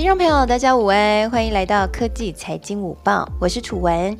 听众朋友，大家午安，欢迎来到科技财经午报，我是楚文。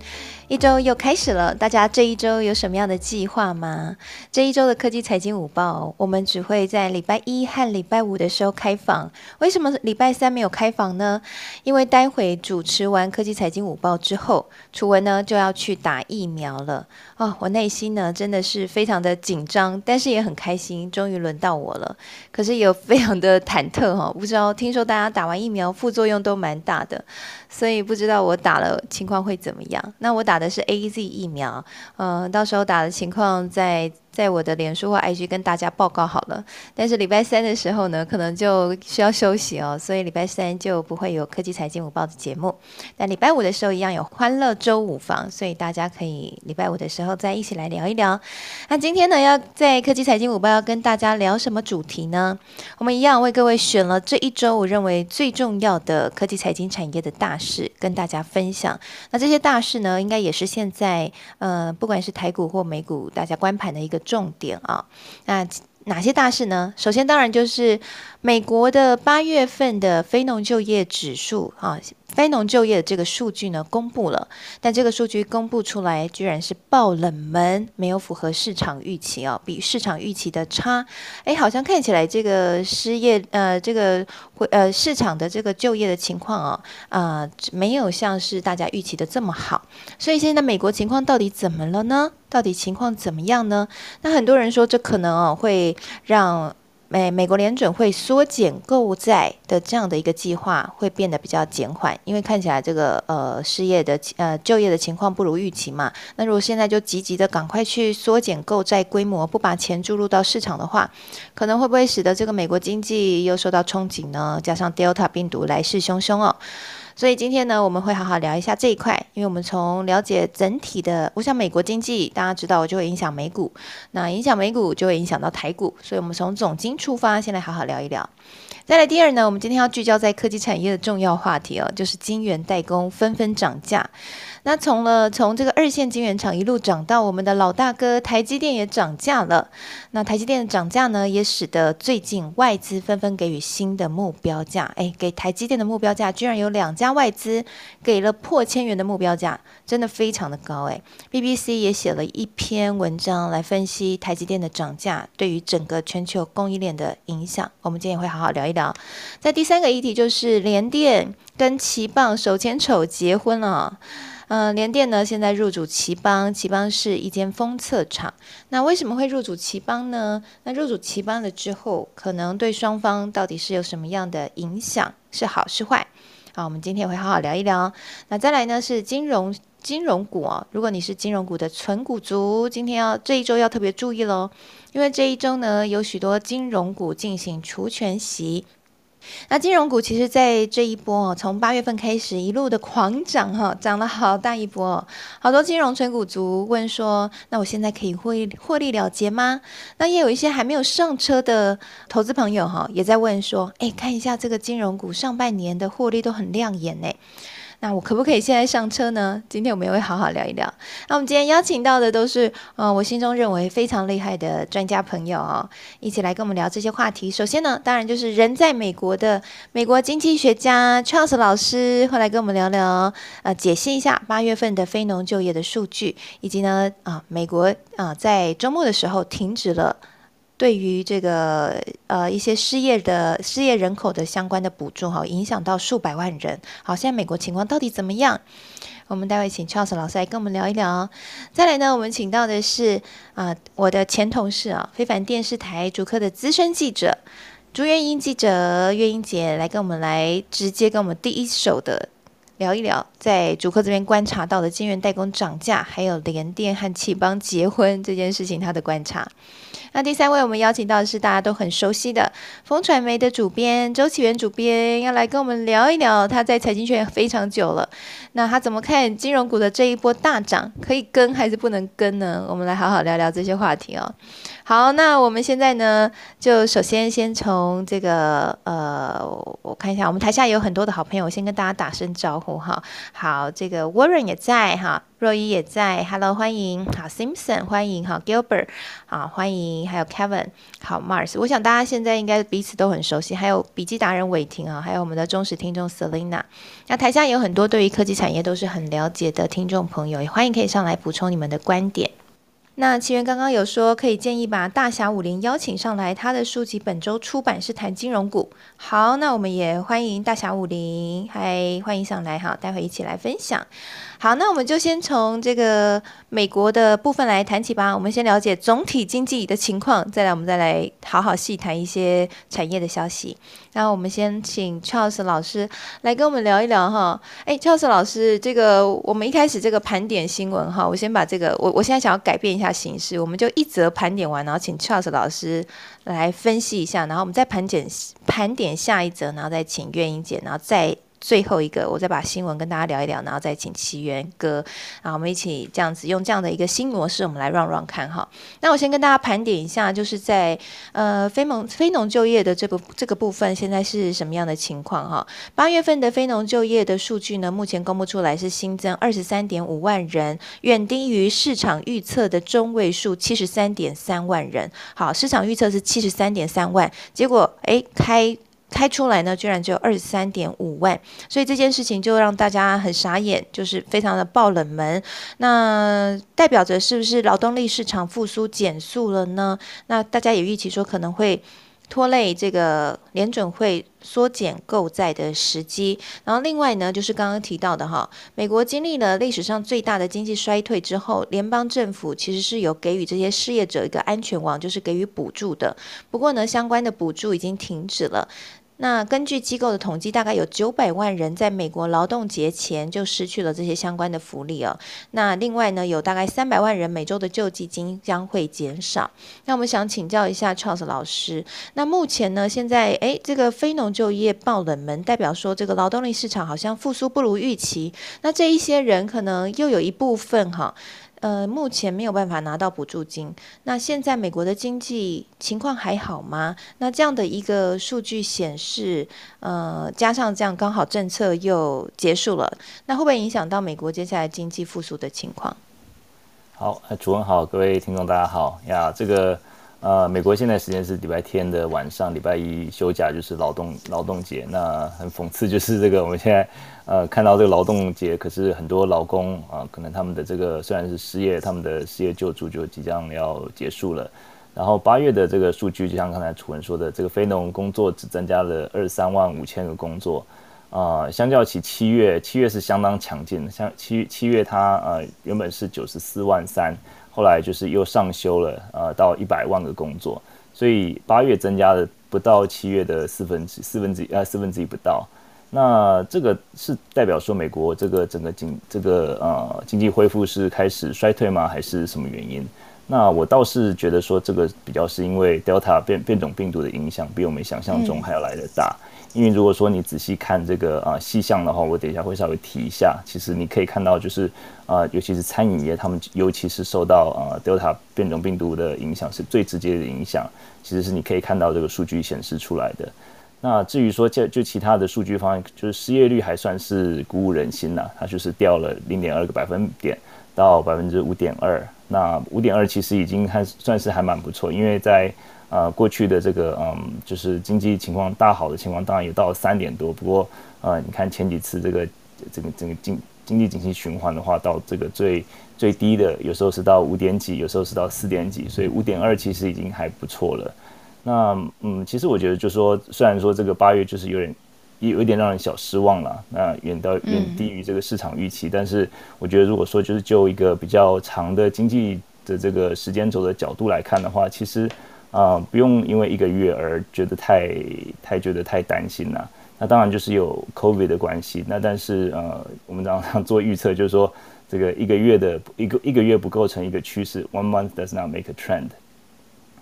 一周又开始了，大家这一周有什么样的计划吗？这一周的科技财经午报，我们只会在礼拜一和礼拜五的时候开放。为什么礼拜三没有开放呢？因为待会主持完科技财经午报之后，楚文呢就要去打疫苗了。哦，我内心呢真的是非常的紧张，但是也很开心，终于轮到我了。可是也非常的忐忑哈，不知道听说大家打完疫苗副作用都蛮大的。所以不知道我打了情况会怎么样？那我打的是 A Z 疫苗，嗯，到时候打的情况再。在我的脸书或 IG 跟大家报告好了，但是礼拜三的时候呢，可能就需要休息哦，所以礼拜三就不会有科技财经午报的节目。但礼拜五的时候一样有欢乐周五房，所以大家可以礼拜五的时候再一起来聊一聊。那今天呢，要在科技财经午报要跟大家聊什么主题呢？我们一样为各位选了这一周我认为最重要的科技财经产业的大事跟大家分享。那这些大事呢，应该也是现在呃，不管是台股或美股，大家观盘的一个。重点啊，那哪些大事呢？首先，当然就是美国的八月份的非农就业指数啊。非农就业的这个数据呢，公布了，但这个数据公布出来，居然是爆冷门，没有符合市场预期哦，比市场预期的差。哎，好像看起来这个失业，呃，这个会呃市场的这个就业的情况哦，啊，没有像是大家预期的这么好。所以现在美国情况到底怎么了呢？到底情况怎么样呢？那很多人说，这可能哦会让。美美国联准会缩减购债的这样的一个计划会变得比较减缓，因为看起来这个呃失业的呃就业的情况不如预期嘛。那如果现在就积极的赶快去缩减购债规模，不把钱注入到市场的话，可能会不会使得这个美国经济又受到憧憬呢？加上 Delta 病毒来势汹汹哦。所以今天呢，我们会好好聊一下这一块，因为我们从了解整体的，我想美国经济，大家知道，我就会影响美股，那影响美股就会影响到台股，所以我们从总经出发，先来好好聊一聊。再来第二呢，我们今天要聚焦在科技产业的重要话题哦，就是晶圆代工纷纷涨价。那从了从这个二线晶圆厂一路涨到我们的老大哥台积电也涨价了。那台积电的涨价呢，也使得最近外资纷纷给予新的目标价。哎，给台积电的目标价居然有两家外资给了破千元的目标价，真的非常的高哎。BBC 也写了一篇文章来分析台积电的涨价对于整个全球供应链的影响。我们今天也会好好聊一聊。在第三个议题就是联电跟奇棒手牵手结婚了。嗯，联电呢现在入主奇邦，奇邦是一间封测厂。那为什么会入主奇邦呢？那入主奇邦了之后，可能对双方到底是有什么样的影响？是好是坏？好，我们今天会好好聊一聊。那再来呢是金融金融股哦，如果你是金融股的纯股族，今天要这一周要特别注意喽，因为这一周呢有许多金融股进行除权息。那金融股其实，在这一波从八月份开始一路的狂涨哈，涨了好大一波。好多金融纯股族问说：“那我现在可以获获利了结吗？”那也有一些还没有上车的投资朋友哈，也在问说：“哎，看一下这个金融股上半年的获利都很亮眼呢。”那我可不可以现在上车呢？今天我们也会好好聊一聊。那我们今天邀请到的都是，呃，我心中认为非常厉害的专家朋友哦，一起来跟我们聊这些话题。首先呢，当然就是人在美国的美国经济学家 Charles 老师会来跟我们聊聊，呃，解析一下八月份的非农就业的数据，以及呢，啊，美国啊在周末的时候停止了。对于这个呃一些失业的失业人口的相关的补助哈，影响到数百万人。好，现在美国情况到底怎么样？我们待会请 Charles 老师来跟我们聊一聊。再来呢，我们请到的是啊我的前同事啊，非凡电视台主科的资深记者朱月英记者月英姐来跟我们来直接跟我们第一手的聊一聊，在主科这边观察到的晶圆代工涨价，还有联电和启邦结婚这件事情，他的观察。那第三位，我们邀请到的是大家都很熟悉的风传媒的主编周启源主编，要来跟我们聊一聊他在财经圈非常久了，那他怎么看金融股的这一波大涨，可以跟还是不能跟呢？我们来好好聊聊这些话题哦。好，那我们现在呢，就首先先从这个呃，我看一下，我们台下有很多的好朋友，先跟大家打声招呼哈。好，这个 Warren 也在哈。若依也在，Hello，欢迎，好，Simpson，欢迎，好，Gilbert，啊，欢迎，还有 Kevin，好，Mars，我想大家现在应该彼此都很熟悉，还有笔记达人伟霆啊，还有我们的忠实听众 Selina，那台下有很多对于科技产业都是很了解的听众朋友，也欢迎可以上来补充你们的观点。那奇源刚刚有说，可以建议把大侠武林邀请上来，他的书籍本周出版是谈金融股。好，那我们也欢迎大侠武林，嗨，欢迎上来哈，待会一起来分享。好，那我们就先从这个美国的部分来谈起吧。我们先了解总体经济的情况，再来我们再来好好细谈一些产业的消息。那我们先请 Charles 老师来跟我们聊一聊哈。哎，Charles 老师，这个我们一开始这个盘点新闻哈，我先把这个我我现在想要改变一下形式，我们就一则盘点完，然后请 Charles 老师来分析一下，然后我们再盘点盘点下一则，然后再请月英姐，然后再。最后一个，我再把新闻跟大家聊一聊，然后再请奇缘哥，然后我们一起这样子用这样的一个新模式，我们来 run run 看哈。那我先跟大家盘点一下，就是在呃非农非农就业的这部这个部分，现在是什么样的情况哈？八月份的非农就业的数据呢，目前公布出来是新增二十三点五万人，远低于市场预测的中位数七十三点三万人。好，市场预测是七十三点三万，结果哎开。开出来呢，居然只有二十三点五万，所以这件事情就让大家很傻眼，就是非常的爆冷门。那代表着是不是劳动力市场复苏减速了呢？那大家也预期说可能会拖累这个联准会缩减购债的时机。然后另外呢，就是刚刚提到的哈，美国经历了历史上最大的经济衰退之后，联邦政府其实是有给予这些失业者一个安全网，就是给予补助的。不过呢，相关的补助已经停止了。那根据机构的统计，大概有九百万人在美国劳动节前就失去了这些相关的福利哦。那另外呢，有大概三百万人每周的救济金将会减少。那我们想请教一下 Charles 老师，那目前呢，现在诶，这个非农就业爆冷门，代表说这个劳动力市场好像复苏不如预期。那这一些人可能又有一部分哈。呃，目前没有办法拿到补助金。那现在美国的经济情况还好吗？那这样的一个数据显示，呃，加上这样刚好政策又结束了，那会不会影响到美国接下来经济复苏的情况？好，主任好，各位听众大家好呀，这个。呃，美国现在时间是礼拜天的晚上，礼拜一休假就是劳动劳动节。那很讽刺，就是这个我们现在呃看到这个劳动节，可是很多劳工啊，可能他们的这个虽然是失业，他们的失业救助就即将要结束了。然后八月的这个数据，就像刚才楚文说的，这个非农工作只增加了二三万五千个工作啊，相较起七月，七月是相当强劲的，像七七月它呃原本是九十四万三。后来就是又上修了，呃，到一百万个工作，所以八月增加了不到七月的四分之四分之一，呃，四分之一不到。那这个是代表说美国这个整个经这个呃经济恢复是开始衰退吗？还是什么原因？那我倒是觉得说这个比较是因为 Delta 变变种病毒的影响比我们想象中还要来得大。因为如果说你仔细看这个啊细项的话，我等一下会稍微提一下。其实你可以看到，就是啊，尤其是餐饮业，他们尤其是受到啊 Delta 变种病毒的影响是最直接的影响。其实是你可以看到这个数据显示出来的。那至于说就就其他的数据方面，就是失业率还算是鼓舞人心呐，它就是掉了零点二个百分点到百分之五点二。那五点二其实已经还算是还蛮不错，因为在呃，过去的这个嗯，就是经济情况大好的情况，当然也到了三点多。不过，呃，你看前几次这个这个这个经经济景气循环的话，到这个最最低的，有时候是到五点几，有时候是到四点几，所以五点二其实已经还不错了。那嗯，其实我觉得，就说虽然说这个八月就是有点有有一点让人小失望了，那远到远低于这个市场预期，但是我觉得如果说就是就一个比较长的经济的这个时间轴的角度来看的话，其实。啊，不用因为一个月而觉得太太觉得太担心了。那当然就是有 COVID 的关系。那但是呃，我们常常 做预测，就是说这个一个月的一个一个月不构成一个趋势。One month does not make a trend。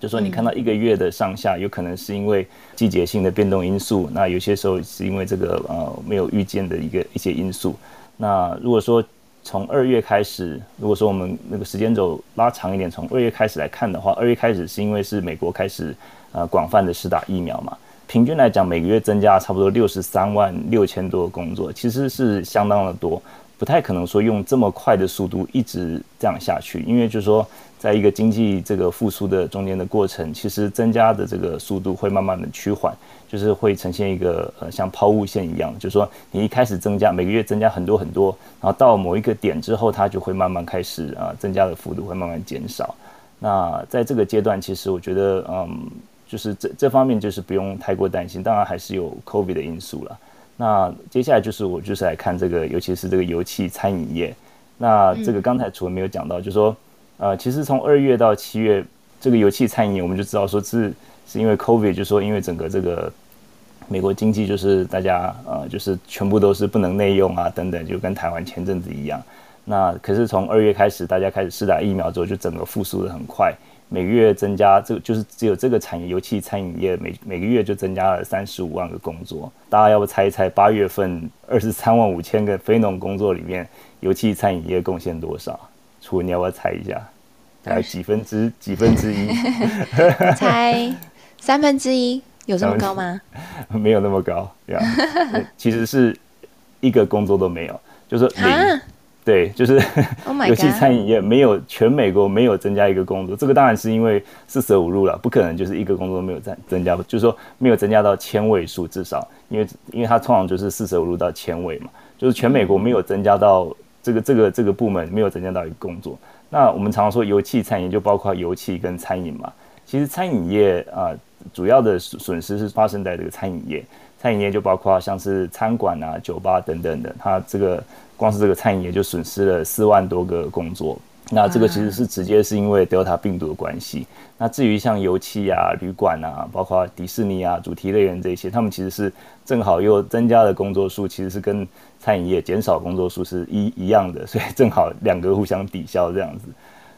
就说你看到一个月的上下，有可能是因为季节性的变动因素。那有些时候是因为这个呃没有预见的一个一些因素。那如果说从二月开始，如果说我们那个时间轴拉长一点，从二月开始来看的话，二月开始是因为是美国开始呃广泛的施打疫苗嘛，平均来讲每个月增加差不多六十三万六千多工作，其实是相当的多。不太可能说用这么快的速度一直这样下去，因为就是说，在一个经济这个复苏的中间的过程，其实增加的这个速度会慢慢的趋缓，就是会呈现一个呃像抛物线一样，就是说你一开始增加每个月增加很多很多，然后到某一个点之后，它就会慢慢开始啊增加的幅度会慢慢减少。那在这个阶段，其实我觉得嗯，就是这这方面就是不用太过担心，当然还是有 COVID 的因素了。那接下来就是我就是来看这个，尤其是这个油气餐饮业。那这个刚才楚文没有讲到，就是说，呃，其实从二月到七月，这个油气餐饮我们就知道说是是因为 COVID，就是说因为整个这个美国经济就是大家呃就是全部都是不能内用啊等等，就跟台湾前阵子一样。那可是从二月开始，大家开始试打疫苗之后，就整个复苏的很快。每个月增加，这个就是只有这个产业，油气餐饮业每每个月就增加了三十五万个工作。大家要不猜一猜，八月份二十三万五千个非农工作里面，油气餐饮业贡献多少？楚文，你要不要猜一下？大概几分之几分之一？猜三分之一，有这么高吗？没有那么高，呀，其实是一个工作都没有，就是零。对，就是尤其 餐饮业没有全美国没有增加一个工作，这个当然是因为四舍五入了，不可能就是一个工作没有增增加，就是说没有增加到千位数，至少因为因为它通常就是四舍五入到千位嘛，就是全美国没有增加到这个这个这个部门没有增加到一个工作。那我们常常说油气餐饮就包括油气跟餐饮嘛，其实餐饮业啊主要的损失是发生在这个餐饮业，餐饮业就包括像是餐馆啊、酒吧等等的，它这个。光是这个餐饮业就损失了四万多个工作，那这个其实是直接是因为 Delta 病毒的关系。那至于像油气啊、旅馆啊，包括迪士尼啊、主题乐园这些，他们其实是正好又增加了工作数，其实是跟餐饮业减少工作数是一一样的，所以正好两个互相抵消这样子。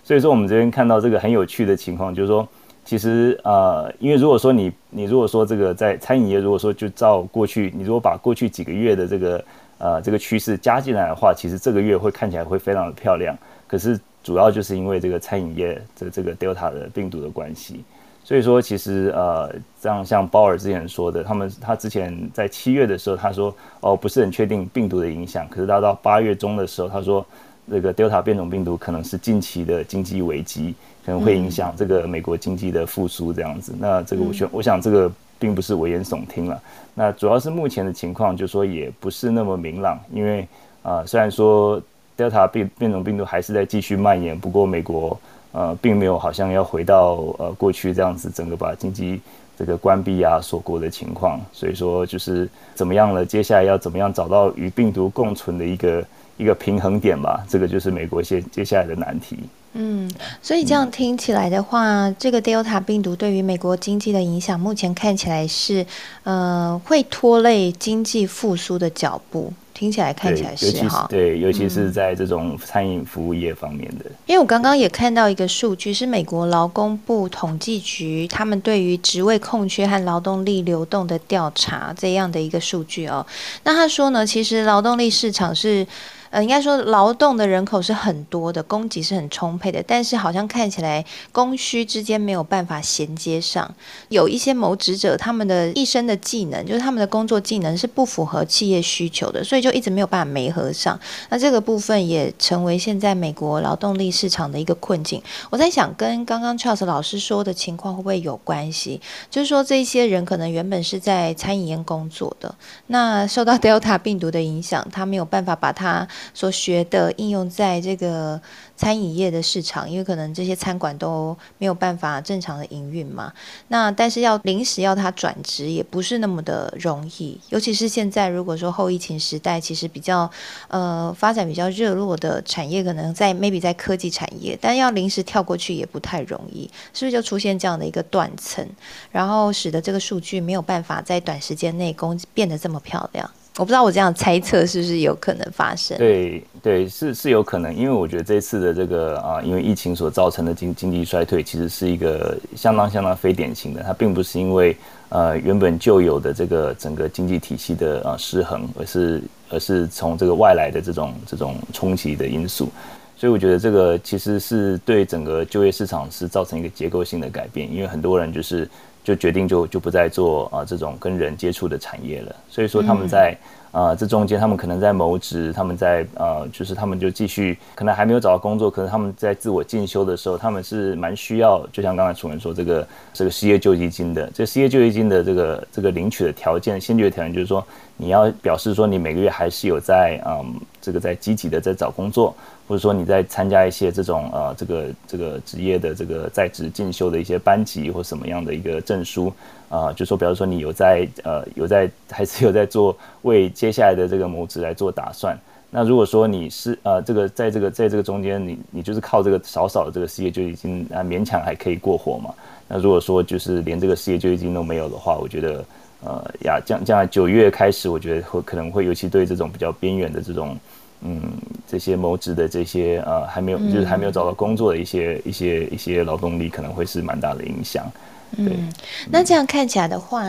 所以说我们这边看到这个很有趣的情况，就是说，其实呃，因为如果说你你如果说这个在餐饮业，如果说就照过去，你如果把过去几个月的这个呃，这个趋势加进来的话，其实这个月会看起来会非常的漂亮。可是主要就是因为这个餐饮业这这个 Delta 的病毒的关系，所以说其实呃，这样像鲍尔之前说的，他们他之前在七月的时候他说哦不是很确定病毒的影响，可是他到八月中的时候他说那个 Delta 变种病毒可能是近期的经济危机，可能会影响这个美国经济的复苏这样子。那这个我想我想这个。并不是危言耸听了，那主要是目前的情况，就说也不是那么明朗，因为啊，虽然说 Delta 变变种病毒还是在继续蔓延，不过美国呃并没有好像要回到呃过去这样子，整个把经济这个关闭啊锁国的情况，所以说就是怎么样了，接下来要怎么样找到与病毒共存的一个一个平衡点吧，这个就是美国现接下来的难题。嗯，所以这样听起来的话，这个 Delta 病毒对于美国经济的影响，目前看起来是，呃，会拖累经济复苏的脚步。听起来看起来是哈，对，尤其是在这种餐饮服务业方面的。因为我刚刚也看到一个数据，是美国劳工部统计局他们对于职位空缺和劳动力流动的调查这样的一个数据哦。那他说呢，其实劳动力市场是。呃，应该说劳动的人口是很多的，供给是很充沛的，但是好像看起来供需之间没有办法衔接上。有一些谋职者，他们的一生的技能，就是他们的工作技能是不符合企业需求的，所以就一直没有办法媒合上。那这个部分也成为现在美国劳动力市场的一个困境。我在想，跟刚刚 Charles 老师说的情况会不会有关系？就是说，这些人可能原本是在餐饮业工作的，那受到 Delta 病毒的影响，他没有办法把它。所学的应用在这个餐饮业的市场，因为可能这些餐馆都没有办法正常的营运嘛。那但是要临时要他转职也不是那么的容易，尤其是现在如果说后疫情时代，其实比较呃发展比较热络的产业，可能在 maybe 在科技产业，但要临时跳过去也不太容易，是不是就出现这样的一个断层，然后使得这个数据没有办法在短时间内工变得这么漂亮？我不知道我这样猜测是不是有可能发生？对对，是是有可能，因为我觉得这次的这个啊，因为疫情所造成的经经济衰退，其实是一个相当相当非典型的，它并不是因为呃原本就有的这个整个经济体系的啊失衡，而是而是从这个外来的这种这种冲击的因素，所以我觉得这个其实是对整个就业市场是造成一个结构性的改变，因为很多人就是就决定就就不再做啊这种跟人接触的产业了。所以说他们在。啊，这中间他们可能在谋职，他们在呃，就是他们就继续，可能还没有找到工作，可能他们在自我进修的时候，他们是蛮需要，就像刚才楚文说，这个这个失业救济金的，这失业救济金的这个这个领取的条件，先决条件就是说，你要表示说你每个月还是有在嗯，这个在积极的在找工作。或者说你在参加一些这种呃这个这个职业的这个在职进修的一些班级或什么样的一个证书啊，就说比方说你有在呃有在 还是有在做为接下来的这个谋职来做打算。那如果说你是呃这个在这个在这个中间你你就是靠这个少少的这个事业就已经啊勉强还可以过活嘛。那如果说就是连这个事业就已经都没有的话，我觉得呃呀将将来九月开始，我觉得会可能会尤其对这种比较边缘的这种。嗯，这些谋职的这些呃，还没有就是还没有找到工作的一些一些一些劳动力，可能会是蛮大的影响。嗯，那这样看起来的话，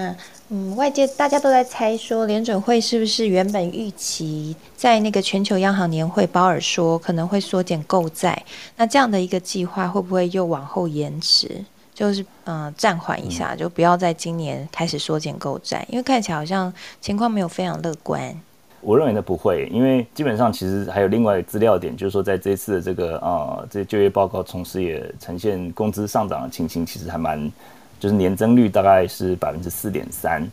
嗯，外界大家都在猜说，联准会是不是原本预期在那个全球央行年会，鲍尔说可能会缩减购债，那这样的一个计划会不会又往后延迟？就是嗯，暂缓一下，就不要在今年开始缩减购债，因为看起来好像情况没有非常乐观。我认为呢不会，因为基本上其实还有另外资料点，就是说在这次的这个呃这就业报告，同时也呈现工资上涨的情形，其实还蛮，就是年增率大概是百分之四点三。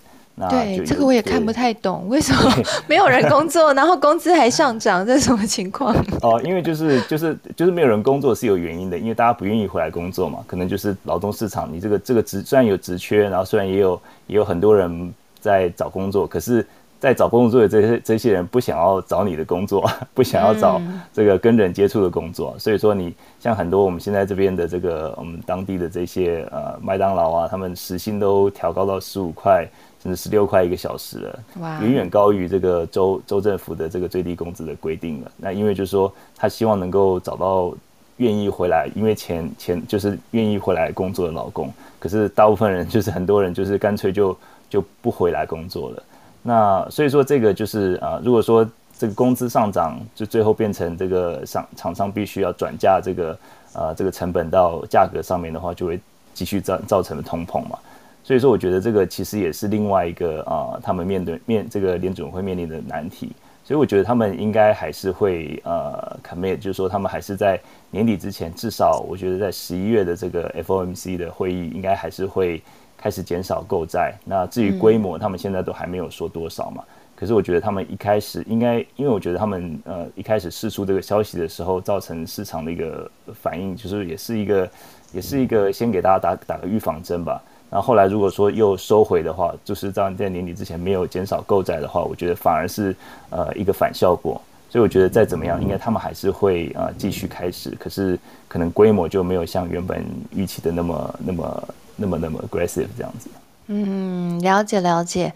对，这个我也看不太懂，为什么 没有人工作，然后工资还上涨，这是什么情况？哦，因为就是就是就是没有人工作是有原因的，因为大家不愿意回来工作嘛，可能就是劳动市场，你这个这个职虽然有职缺，然后虽然也有也有很多人在找工作，可是。在找工作的这些这些人不想要找你的工作，不想要找这个跟人接触的工作，所以说你像很多我们现在这边的这个我们当地的这些呃麦当劳啊，他们时薪都调高到十五块甚至十六块一个小时了，远远高于这个州州政府的这个最低工资的规定了。那因为就是说他希望能够找到愿意回来，因为钱钱就是愿意回来工作的老公，可是大部分人就是很多人就是干脆就就不回来工作了。那所以说这个就是啊，如果说这个工资上涨，就最后变成这个商厂商必须要转嫁这个呃这个成本到价格上面的话，就会继续造造成通膨嘛。所以说，我觉得这个其实也是另外一个啊，他们面对面这个联准会面临的难题。所以我觉得他们应该还是会呃 commit，就是说他们还是在年底之前，至少我觉得在十一月的这个 FOMC 的会议，应该还是会。开始减少购债，那至于规模，他们现在都还没有说多少嘛。可是我觉得他们一开始应该，因为我觉得他们呃一开始释出这个消息的时候，造成市场的一个反应，就是也是一个，也是一个先给大家打打个预防针吧。然后后来如果说又收回的话，就是在在年底之前没有减少购债的话，我觉得反而是呃一个反效果。所以我觉得再怎么样，应该他们还是会呃继续开始，可是可能规模就没有像原本预期的那么那么。那么那么 aggressive 这样子，嗯，了解了解。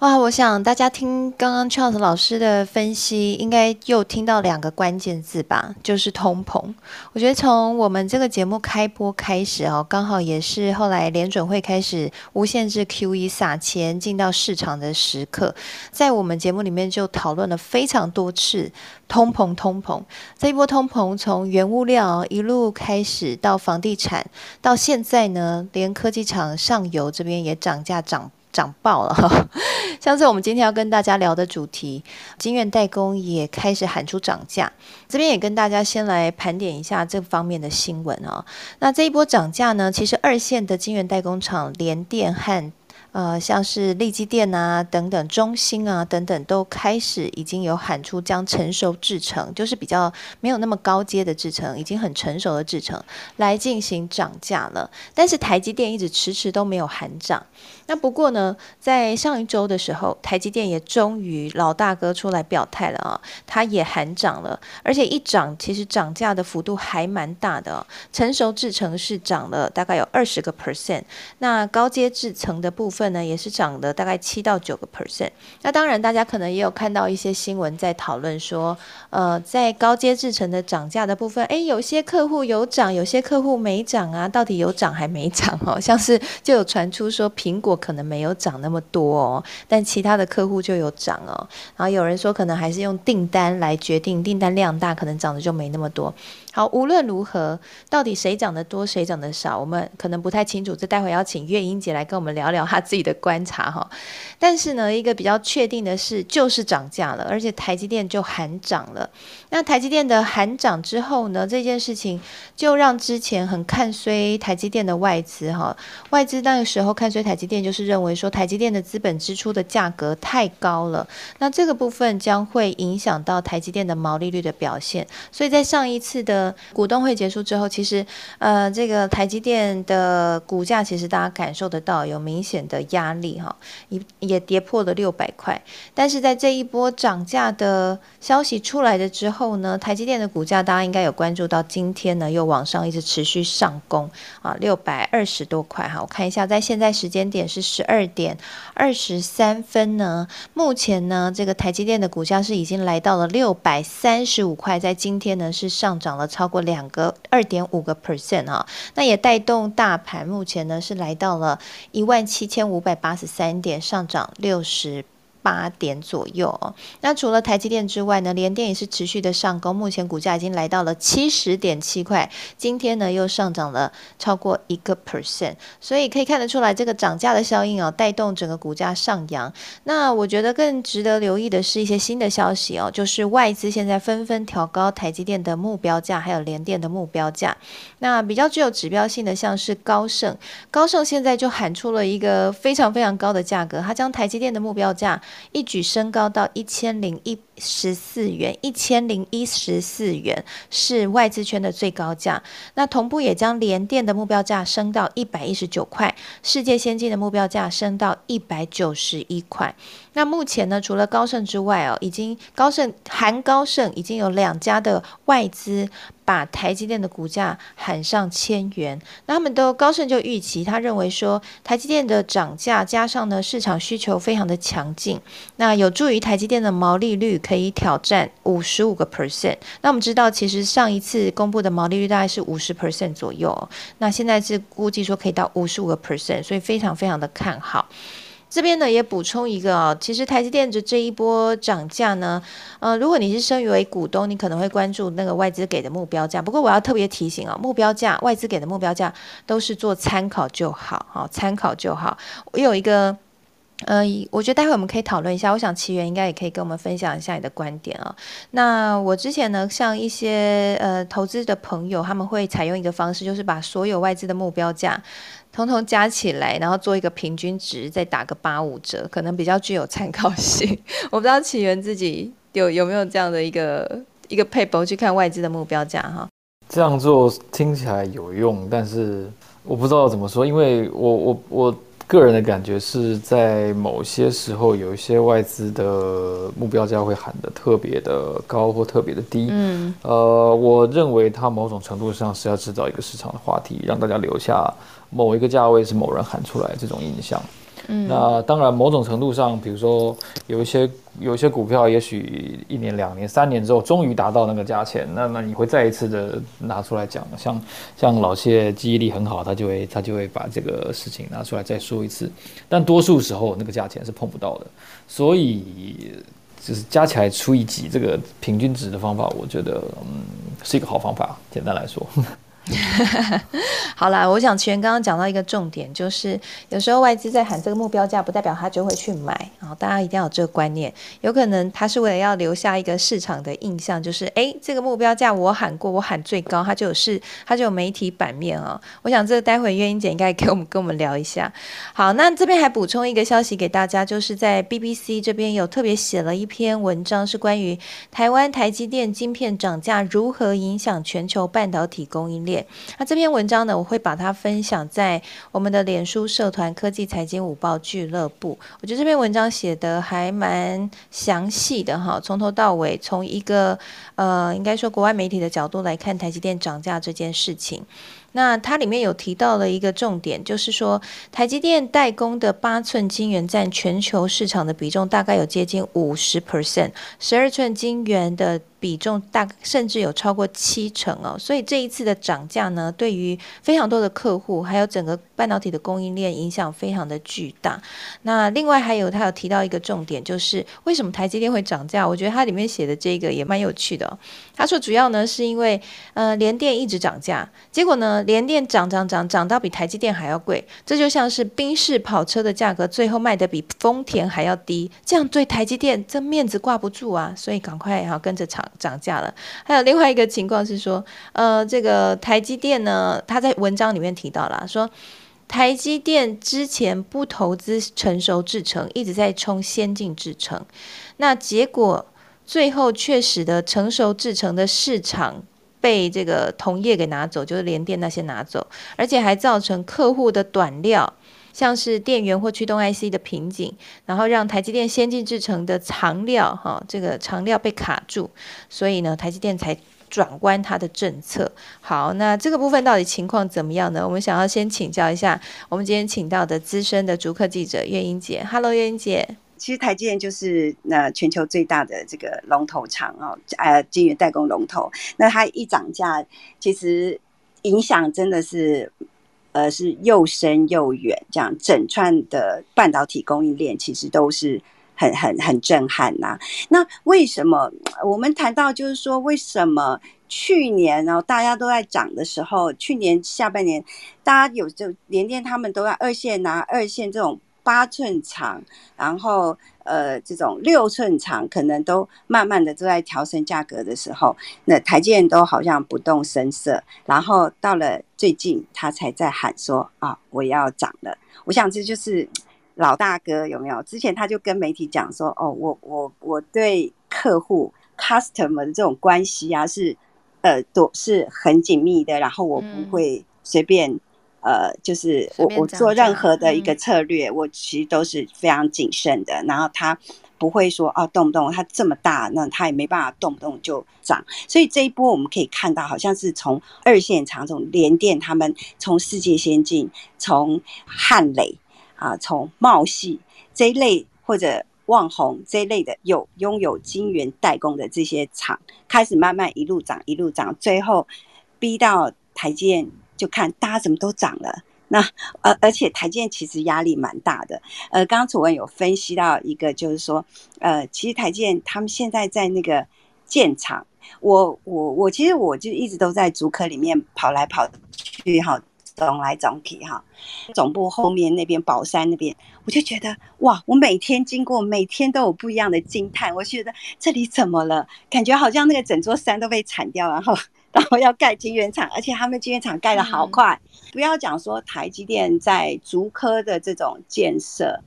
哇，我想大家听刚刚 Charles 老师的分析，应该又听到两个关键字吧，就是通膨。我觉得从我们这个节目开播开始哦，刚好也是后来联准会开始无限制 QE 撒钱进到市场的时刻，在我们节目里面就讨论了非常多次通膨，通膨这一波通膨从原物料一路开始到房地产，到现在呢，连科技厂上游这边也涨价涨。涨爆了哈！像是我们今天要跟大家聊的主题，金源代工也开始喊出涨价。这边也跟大家先来盘点一下这方面的新闻啊。那这一波涨价呢，其实二线的金源代工厂联电和呃，像是利基电啊等等，中芯啊等等，都开始已经有喊出将成熟制程，就是比较没有那么高阶的制程，已经很成熟的制程来进行涨价了。但是台积电一直迟迟都没有喊涨。那不过呢，在上一周的时候，台积电也终于老大哥出来表态了啊，它也喊涨了，而且一涨其实涨价的幅度还蛮大的，成熟制程是涨了大概有二十个 percent，那高阶制程的部分呢，也是涨了大概七到九个 percent。那当然，大家可能也有看到一些新闻在讨论说，呃，在高阶制程的涨价的部分，诶，有些客户有涨，有些客户没涨啊，到底有涨还没涨哦？像是就有传出说苹果。可能没有涨那么多哦，但其他的客户就有涨哦。然后有人说，可能还是用订单来决定，订单量大，可能涨的就没那么多。好，无论如何，到底谁涨得多，谁涨得少，我们可能不太清楚。这待会要请月英姐来跟我们聊聊她自己的观察哈。但是呢，一个比较确定的是，就是涨价了，而且台积电就喊涨了。那台积电的喊涨之后呢，这件事情就让之前很看衰台积电的外资哈，外资那个时候看衰台积电，就是认为说台积电的资本支出的价格太高了。那这个部分将会影响到台积电的毛利率的表现。所以在上一次的股东会结束之后，其实，呃，这个台积电的股价其实大家感受得到有明显的压力哈，也也跌破了六百块。但是在这一波涨价的消息出来的之后呢，台积电的股价大家应该有关注到，今天呢又往上一直持续上攻啊，六百二十多块哈。我看一下，在现在时间点是十二点二十三分呢，目前呢这个台积电的股价是已经来到了六百三十五块，在今天呢是上涨了。超过两个二点五个 percent 啊，那也带动大盘目前呢是来到了一万七千五百八十三点，上涨六十。八点左右哦。那除了台积电之外呢，联电也是持续的上攻，目前股价已经来到了七十点七块，今天呢又上涨了超过一个 percent，所以可以看得出来这个涨价的效应哦，带动整个股价上扬。那我觉得更值得留意的是一些新的消息哦，就是外资现在纷纷调高台积电的目标价，还有联电的目标价。那比较具有指标性的，像是高盛，高盛现在就喊出了一个非常非常高的价格，它将台积电的目标价。一举升高到一千零一十四元，一千零一十四元是外资圈的最高价。那同步也将联电的目标价升到一百一十九块，世界先进的目标价升到一百九十一块。那目前呢，除了高盛之外哦，已经高盛含高盛已经有两家的外资把台积电的股价喊上千元。那他们都高盛就预期，他认为说台积电的涨价加上呢市场需求非常的强劲，那有助于台积电的毛利率可以挑战五十五个 percent。那我们知道，其实上一次公布的毛利率大概是五十 percent 左右，那现在是估计说可以到五十五个 percent，所以非常非常的看好。这边呢也补充一个啊，其实台积电的这一波涨价呢，呃，如果你是身为股东，你可能会关注那个外资给的目标价。不过我要特别提醒啊，目标价外资给的目标价都是做参考就好，好参考就好。我有一个，呃，我觉得待会我们可以讨论一下。我想奇源应该也可以跟我们分享一下你的观点啊。那我之前呢，像一些呃投资的朋友，他们会采用一个方式，就是把所有外资的目标价。通通加起来，然后做一个平均值，再打个八五折，可能比较具有参考性。我不知道起源自己有有没有这样的一个一个配博去看外资的目标价哈。这样做听起来有用，但是我不知道怎么说，因为我我我个人的感觉是在某些时候，有一些外资的目标价会喊得特别的高或特别的低。嗯，呃，我认为它某种程度上是要制造一个市场的话题，让大家留下。某一个价位是某人喊出来这种印象，嗯，那当然某种程度上，比如说有一些有一些股票，也许一年、两年、三年之后，终于达到那个价钱，那那你会再一次的拿出来讲，像像老谢记忆力很好，他就会他就会把这个事情拿出来再说一次，但多数时候那个价钱是碰不到的，所以就是加起来除以几这个平均值的方法，我觉得嗯是一个好方法，简单来说。好啦，我想奇源刚刚讲到一个重点，就是有时候外资在喊这个目标价，不代表他就会去买啊。大家一定要有这个观念，有可能他是为了要留下一个市场的印象，就是哎，这个目标价我喊过，我喊最高，他就有事，他就有媒体版面啊。我想这个待会月英姐应该给我们跟我们聊一下。好，那这边还补充一个消息给大家，就是在 BBC 这边有特别写了一篇文章，是关于台湾台积电晶片涨价如何影响全球半导体供应链。那这篇文章呢，我会把它分享在我们的脸书社团“科技财经五报俱乐部”。我觉得这篇文章写的还蛮详细的哈，从头到尾，从一个呃，应该说国外媒体的角度来看台积电涨价这件事情。那它里面有提到了一个重点，就是说台积电代工的八寸晶圆占全球市场的比重大概有接近五十 percent，十二寸晶圆的比重大甚至有超过七成哦。所以这一次的涨价呢，对于非常多的客户，还有整个半导体的供应链影响非常的巨大。那另外还有他有提到一个重点，就是为什么台积电会涨价？我觉得它里面写的这个也蛮有趣的。他说主要呢是因为呃联电一直涨价，结果呢联电涨涨涨涨到比台积电还要贵，这就像是宾士跑车的价格最后卖的比丰田还要低，这样对台积电这面子挂不住啊，所以赶快要跟着涨涨价了。还有另外一个情况是说，呃，这个台积电呢，他在文章里面提到了，说台积电之前不投资成熟制程，一直在冲先进制程，那结果最后却使得成熟制程的市场被这个同业给拿走，就是联电那些拿走，而且还造成客户的短料。像是电源或驱动 IC 的瓶颈，然后让台积电先进制成的长料哈，这个长料被卡住，所以呢，台积电才转弯它的政策。好，那这个部分到底情况怎么样呢？我们想要先请教一下我们今天请到的资深的逐客记者岳英姐。Hello，岳英姐。其实台积电就是那全球最大的这个龙头厂哦，呃，晶圆代工龙头。那它一涨价，其实影响真的是。呃，是又深又远，这样整串的半导体供应链其实都是很很很震撼呐。那为什么我们谈到就是说，为什么去年然后大家都在涨的时候，去年下半年大家有就连电他们都在二线拿二线这种。八寸长，然后呃，这种六寸长，可能都慢慢的都在调升价格的时候，那台积电都好像不动声色，然后到了最近，他才在喊说啊，我要涨了。我想这就是老大哥有没有？之前他就跟媒体讲说，哦，我我我对客户 customer 的这种关系啊，是呃，都是很紧密的，然后我不会随便。呃，就是我我做任何的一个策略，我其实都是非常谨慎的。然后他不会说哦，动不动它这么大，那他也没办法动不动就涨。所以这一波我们可以看到，好像是从二线厂，从联电他们，从世界先进，从汉磊啊，从茂系这一类或者旺宏这一类的有拥有晶圆代工的这些厂，开始慢慢一路涨一路涨，最后逼到台积电。就看大家怎么都涨了，那而而且台建其实压力蛮大的。呃，刚刚楚文有分析到一个，就是说，呃，其实台建他们现在在那个建厂，我我我其实我就一直都在竹科里面跑来跑去哈，总来总去哈。总部后面那边宝山那边，我就觉得哇，我每天经过，每天都有不一样的惊叹。我觉得这里怎么了？感觉好像那个整座山都被铲掉，然后。然后要盖晶圆厂，而且他们晶圆厂盖的好快。不要讲说台积电在竹科的这种建设，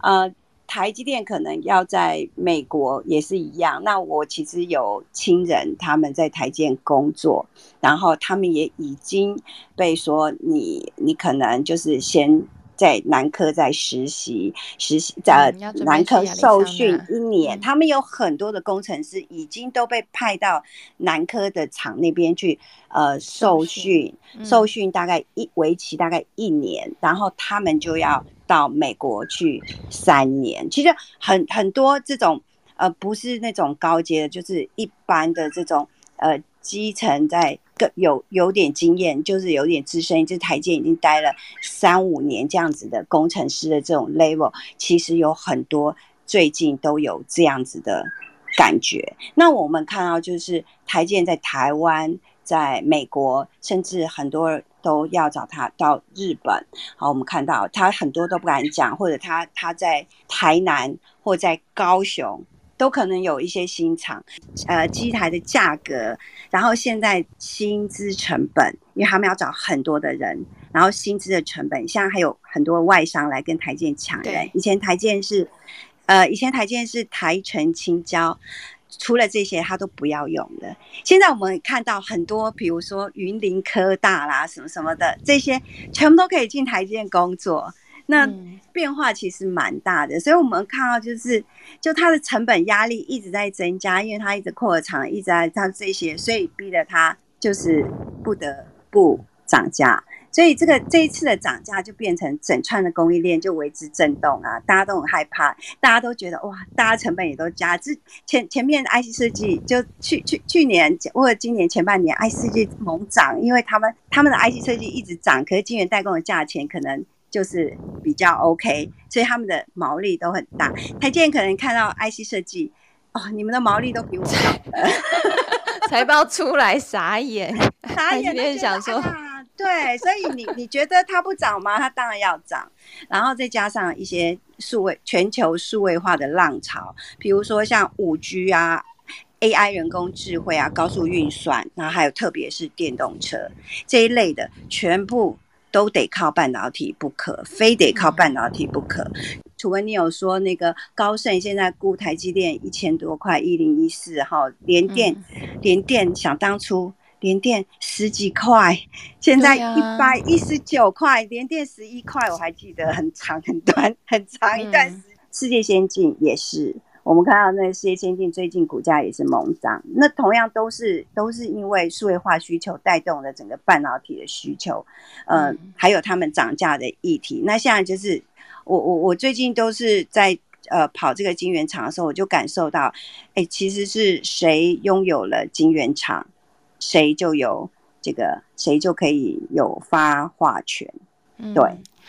呃，台积电可能要在美国也是一样。那我其实有亲人他们在台建工作，然后他们也已经被说你你可能就是先。在南科在实习，实习在南科受训一年，他们有很多的工程师已经都被派到南科的厂那边去，呃，受训，受训大概一为期大概一年，然后他们就要到美国去三年。其实很很多这种，呃，不是那种高阶的，就是一般的这种，呃。基层在更有有点经验，就是有点资深，这台阶已经待了三五年这样子的工程师的这种 level，其实有很多最近都有这样子的感觉。那我们看到就是台建在台湾、在美国，甚至很多都要找他到日本。好，我们看到他很多都不敢讲，或者他他在台南或在高雄。都可能有一些新厂，呃，机台的价格，然后现在薪资成本，因为他们要找很多的人，然后薪资的成本，现在还有很多外商来跟台建抢人。以前台建是，呃，以前台建是台城青椒，除了这些他都不要用的。现在我们看到很多，比如说云林科大啦，什么什么的，这些全部都可以进台建工作。那变化其实蛮大的，所以我们看到就是，就它的成本压力一直在增加，因为它一直扩厂，一直在它这些，所以逼得它就是不得不涨价。所以这个这一次的涨价就变成整串的供应链就为之震动啊，大家都很害怕，大家都觉得哇，大家成本也都加，之前前面 IC 设计就去去去年或者今年前半年 IC 设计猛涨，因为他们他们的 IC 设计一直涨，可是晶圆代工的价钱可能就是比较 OK，所以他们的毛利都很大。台积电可能看到 IC 设计。哦，你们的毛利都比我高，财报出来 傻眼，傻眼，想说，对，所以你你觉得它不涨吗？它当然要涨，然后再加上一些数位全球数位化的浪潮，比如说像五 G 啊、AI 人工智慧啊、高速运算，然后还有特别是电动车这一类的，全部都得靠半导体不可，非得靠半导体不可。楚文，你有说那个高盛现在估台积电一千多块，一零一四哈，联电，联电想当初联电十几块，现在一百一十九块，联电十一块，我还记得很长很短很长一段时间。世界先进也是，我们看到那世界先进最近股价也是猛涨，那同样都是都是因为数位化需求带动了整个半导体的需求，嗯，还有他们涨价的议题。那现在就是。我我我最近都是在呃跑这个晶圆厂的时候，我就感受到，哎，其实是谁拥有了晶圆厂，谁就有这个，谁就可以有发话权，对。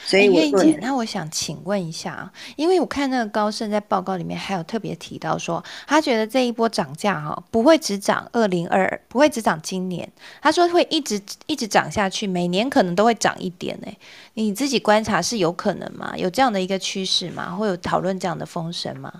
所以，燕姐，那我想请问一下啊，因为我看那个高盛在报告里面还有特别提到说，他觉得这一波涨价哈不会只涨二零二，不会只涨今年，他说会一直一直涨下去，每年可能都会涨一点呢。你自己观察是有可能吗？有这样的一个趋势吗？会有讨论这样的风声吗？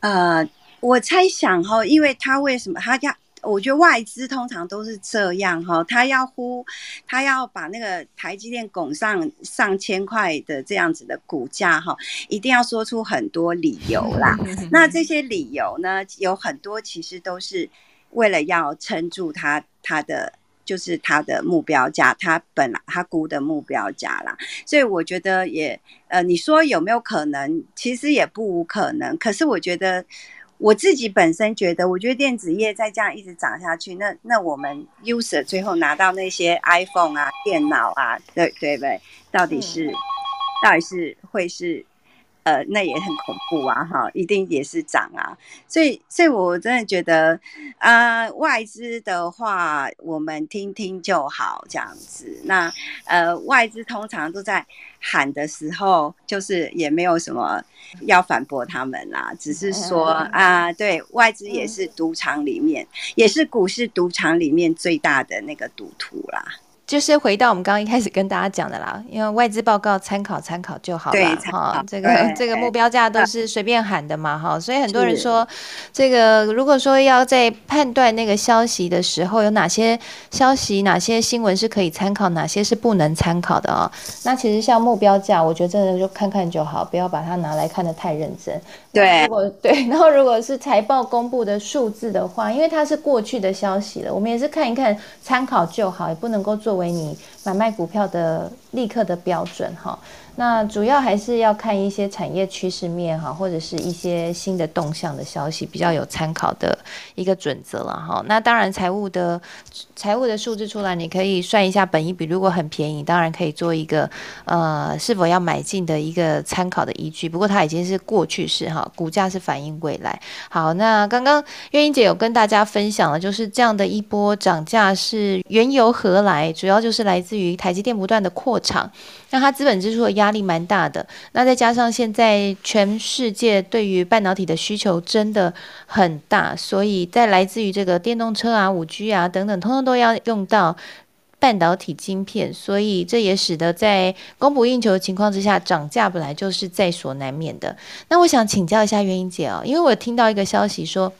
呃，我猜想哈，因为他为什么他要？我觉得外资通常都是这样哈，他要呼，他要把那个台积电拱上上千块的这样子的股价哈，一定要说出很多理由啦。那这些理由呢，有很多其实都是为了要撑住他他的就是他的目标价，他本来他估的目标价啦。所以我觉得也呃，你说有没有可能？其实也不无可能。可是我觉得。我自己本身觉得，我觉得电子业再这样一直涨下去，那那我们 user 最后拿到那些 iPhone 啊、电脑啊，对对不对？到底是到底是会是？呃，那也很恐怖啊，哈，一定也是涨啊，所以，所以我真的觉得，啊，外资的话，我们听听就好，这样子。那，呃，外资通常都在喊的时候，就是也没有什么要反驳他们啦，只是说啊，对外资也是赌场里面，也是股市赌场里面最大的那个赌徒啦。就是回到我们刚刚一开始跟大家讲的啦，因为外资报告参考参考就好了哈。这个这个目标价都是随便喊的嘛哈，所以很多人说，这个如果说要在判断那个消息的时候，有哪些消息、哪些新闻是可以参考，哪些是不能参考的啊？那其实像目标价，我觉得真的就看看就好，不要把它拿来看的太认真。对，如果 对，然后如果是财报公布的数字的话，因为它是过去的消息了，我们也是看一看参考就好，也不能够作为你买卖股票的立刻的标准哈。那主要还是要看一些产业趋势面哈，或者是一些新的动向的消息，比较有参考的一个准则了哈。那当然，财务的财务的数字出来，你可以算一下本一比，如果很便宜，当然可以做一个呃是否要买进的一个参考的依据。不过它已经是过去式哈，股价是反映未来。好，那刚刚月英姐有跟大家分享了，就是这样的一波涨价是缘由何来？主要就是来自于台积电不断的扩厂。那它资本支出的压力蛮大的，那再加上现在全世界对于半导体的需求真的很大，所以在来自于这个电动车啊、五 G 啊等等，通通都要用到半导体晶片，所以这也使得在供不应求的情况之下，涨价本来就是在所难免的。那我想请教一下袁英姐啊，因为我听到一个消息说。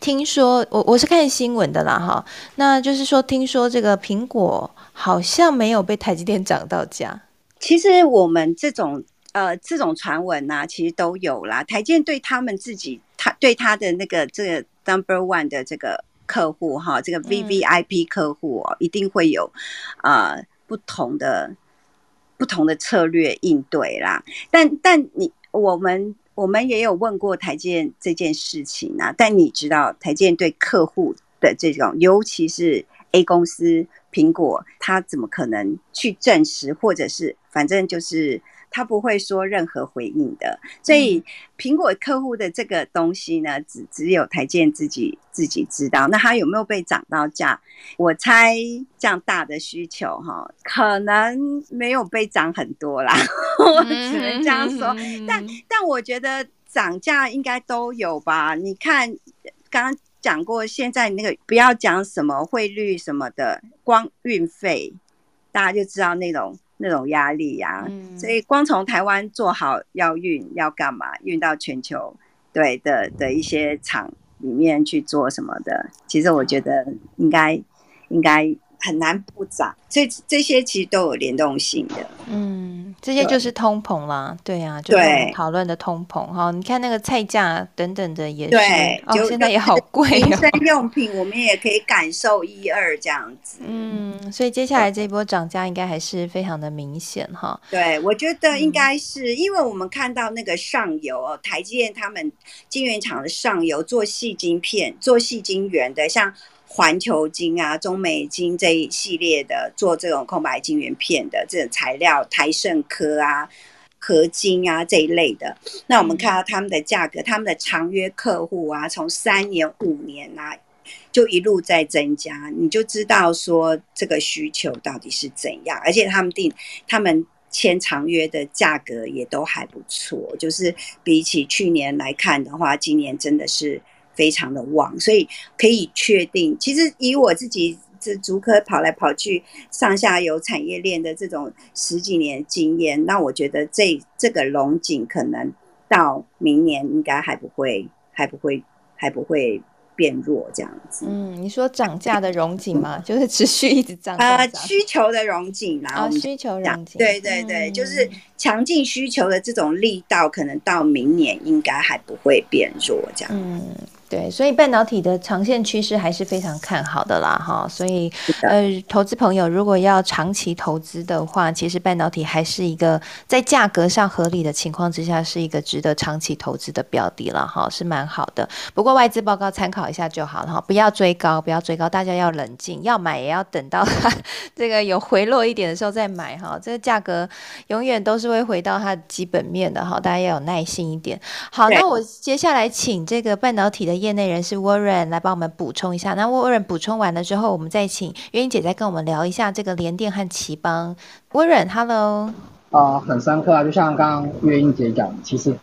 听说我我是看新闻的啦哈，那就是说听说这个苹果好像没有被台积电涨到价。其实我们这种呃这种传闻呐，其实都有啦。台积电对他们自己，他对他的那个这个 number one 的这个客户哈，这个 V V I P 客户哦，一定会有呃不同的不同的策略应对啦。但但你我们。我们也有问过台建这件事情啊，但你知道台建对客户的这种，尤其是 A 公司苹果，它怎么可能去证实，或者是反正就是他不会说任何回应的。所以苹果客户的这个东西呢，只只有台建自己自己知道。那他有没有被涨到价？我猜这样大的需求哈，可能没有被涨很多啦，我只能这样说。但但我觉得涨价应该都有吧？你看刚刚。讲过，现在那个不要讲什么汇率什么的，光运费，大家就知道那种那种压力呀。所以光从台湾做好要运要干嘛，运到全球对的的一些厂里面去做什么的，其实我觉得应该应该。很难不涨，这这些其实都有联动性的。嗯，这些就是通膨啦，对啊，就是讨论的通膨哈。你看那个菜价等等的也是，哦，现在也好贵哦。民生用品我们也可以感受一二这样子。嗯，所以接下来这波涨价应该还是非常的明显哈。对，我觉得应该是因为我们看到那个上游哦，台积电他们晶圆厂的上游做细晶片、做细晶圆的，像。环球金啊，中美金这一系列的做这种空白晶圆片的这种材料，台盛科啊、合金啊这一类的，那我们看到他们的价格，他们的长约客户啊，从三年、五年啊，就一路在增加，你就知道说这个需求到底是怎样，而且他们定他们签长约的价格也都还不错，就是比起去年来看的话，今年真的是。非常的旺，所以可以确定，其实以我自己这逐科跑来跑去上下游产业链的这种十几年经验，那我觉得这这个龙井可能到明年应该还不会，还不会，还不会变弱这样子。嗯，你说涨价的融景吗？就是持续一直涨啊，需求的融景，然后需求融景，对对对，就是强劲需求的这种力道，可能到明年应该还不会变弱这样。嗯。对，所以半导体的长线趋势还是非常看好的啦，哈。所以，呃，投资朋友如果要长期投资的话，其实半导体还是一个在价格上合理的情况之下，是一个值得长期投资的标的了，哈，是蛮好的。不过外资报告参考一下就好了，哈，不要追高，不要追高，大家要冷静，要买也要等到它这个有回落一点的时候再买，哈。这个价格永远都是会回到它的基本面的，哈，大家要有耐心一点。好，那我接下来请这个半导体的。业内人士 Warren 来帮我们补充一下。那 Warren 补充完了之后，我们再请月英姐再跟我们聊一下这个联电和奇邦。Warren，Hello。啊，很深刻啊！就像刚刚月英姐讲，其实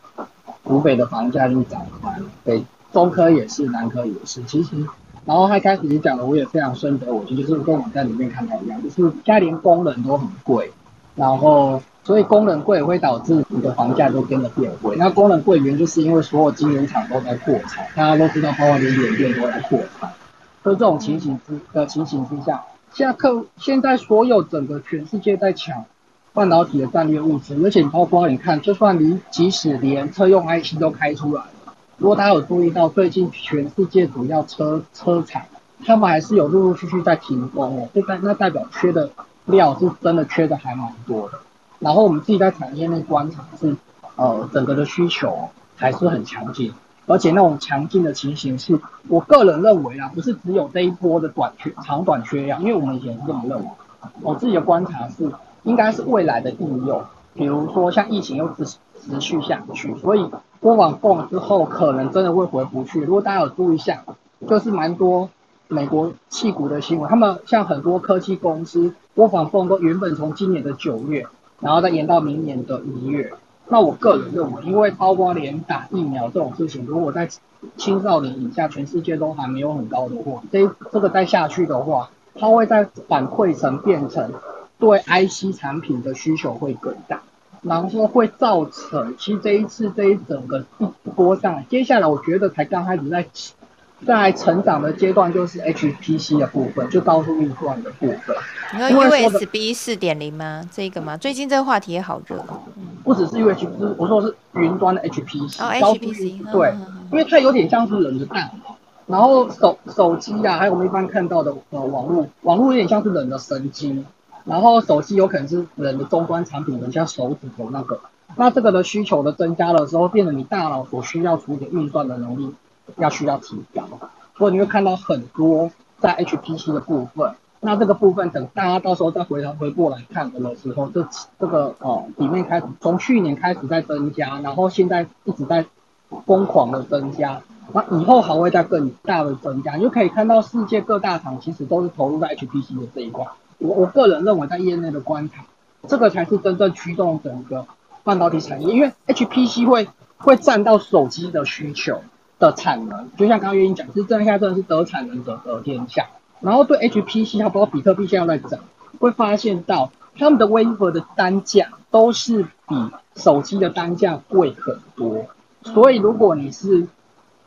湖北的房价就涨快了，北中科也是，南科也是。其实，然后他开始讲的，我也非常深得我心，就是跟我在里面看到一样，就是家连工人都很贵，然后。所以工人贵会导致你的房价都跟着变贵。那工人贵原因就是因为所有晶圆厂都在扩产，大家都知道，包括连联电都在扩产。所以这种情形之的情形之下，现在客现在所有整个全世界在抢半导体的战略物资，而且你包括你看，就算你即使连车用 IC 都开出来了，如果大家有注意到，最近全世界主要车车厂，他们还是有陆陆续续在停工哦，就代那代表缺的料是真的缺的还蛮多的。然后我们自己在产业内观察是，呃，整个的需求还是很强劲，而且那种强劲的情形是我个人认为啊，不是只有这一波的短缺、长短缺呀，因为我们以前是这么认为。我自己的观察是，应该是未来的应用，比如说像疫情又持持续下去，所以播网放之后可能真的会回不去。如果大家有注意一下，就是蛮多美国气股的新闻，他们像很多科技公司播放放都原本从今年的九月。然后再延到明年的一月。那我个人认为，因为包括连打疫苗这种事情，如果在青少年以下，全世界都还没有很高的话，这这个再下去的话，它会在反馈成变成对 IC 产品的需求会更大，然后会造成其实这一次这一整个一波上来，接下来我觉得才刚开始在。在成长的阶段，就是 HPC 的部分，就高速运算的部分。你说 USB 四点零吗？这个吗？最近这个话题也好热。不只是 USB，我说是云端的 HPC。哦，HPC。对，因为它有点像是人的大脑。然后手手机啊，还有我们一般看到的呃网络，网络有点像是人的神经。然后手机有可能是人的终端产品，人家手指头那个。那这个的需求的增加的时候，变得你大脑所需要处理运算的能力。要需要提高，所以你会看到很多在 HPC 的部分。那这个部分等大家到时候再回头回过来看的时候，这这个哦里面开始从去年开始在增加，然后现在一直在疯狂的增加。那以后还会再更大的增加，你就可以看到世界各大厂其实都是投入在 HPC 的这一块。我我个人认为，在业内的观察，这个才是真正驱动整个半导体产业，因为 HPC 会会占到手机的需求的产能，就像刚刚月英讲，是这样下真的是得产能者得天下。然后对 HPC，它包括比特币现在在涨，会发现到他们的 wafer 的单价都是比手机的单价贵很多，所以如果你是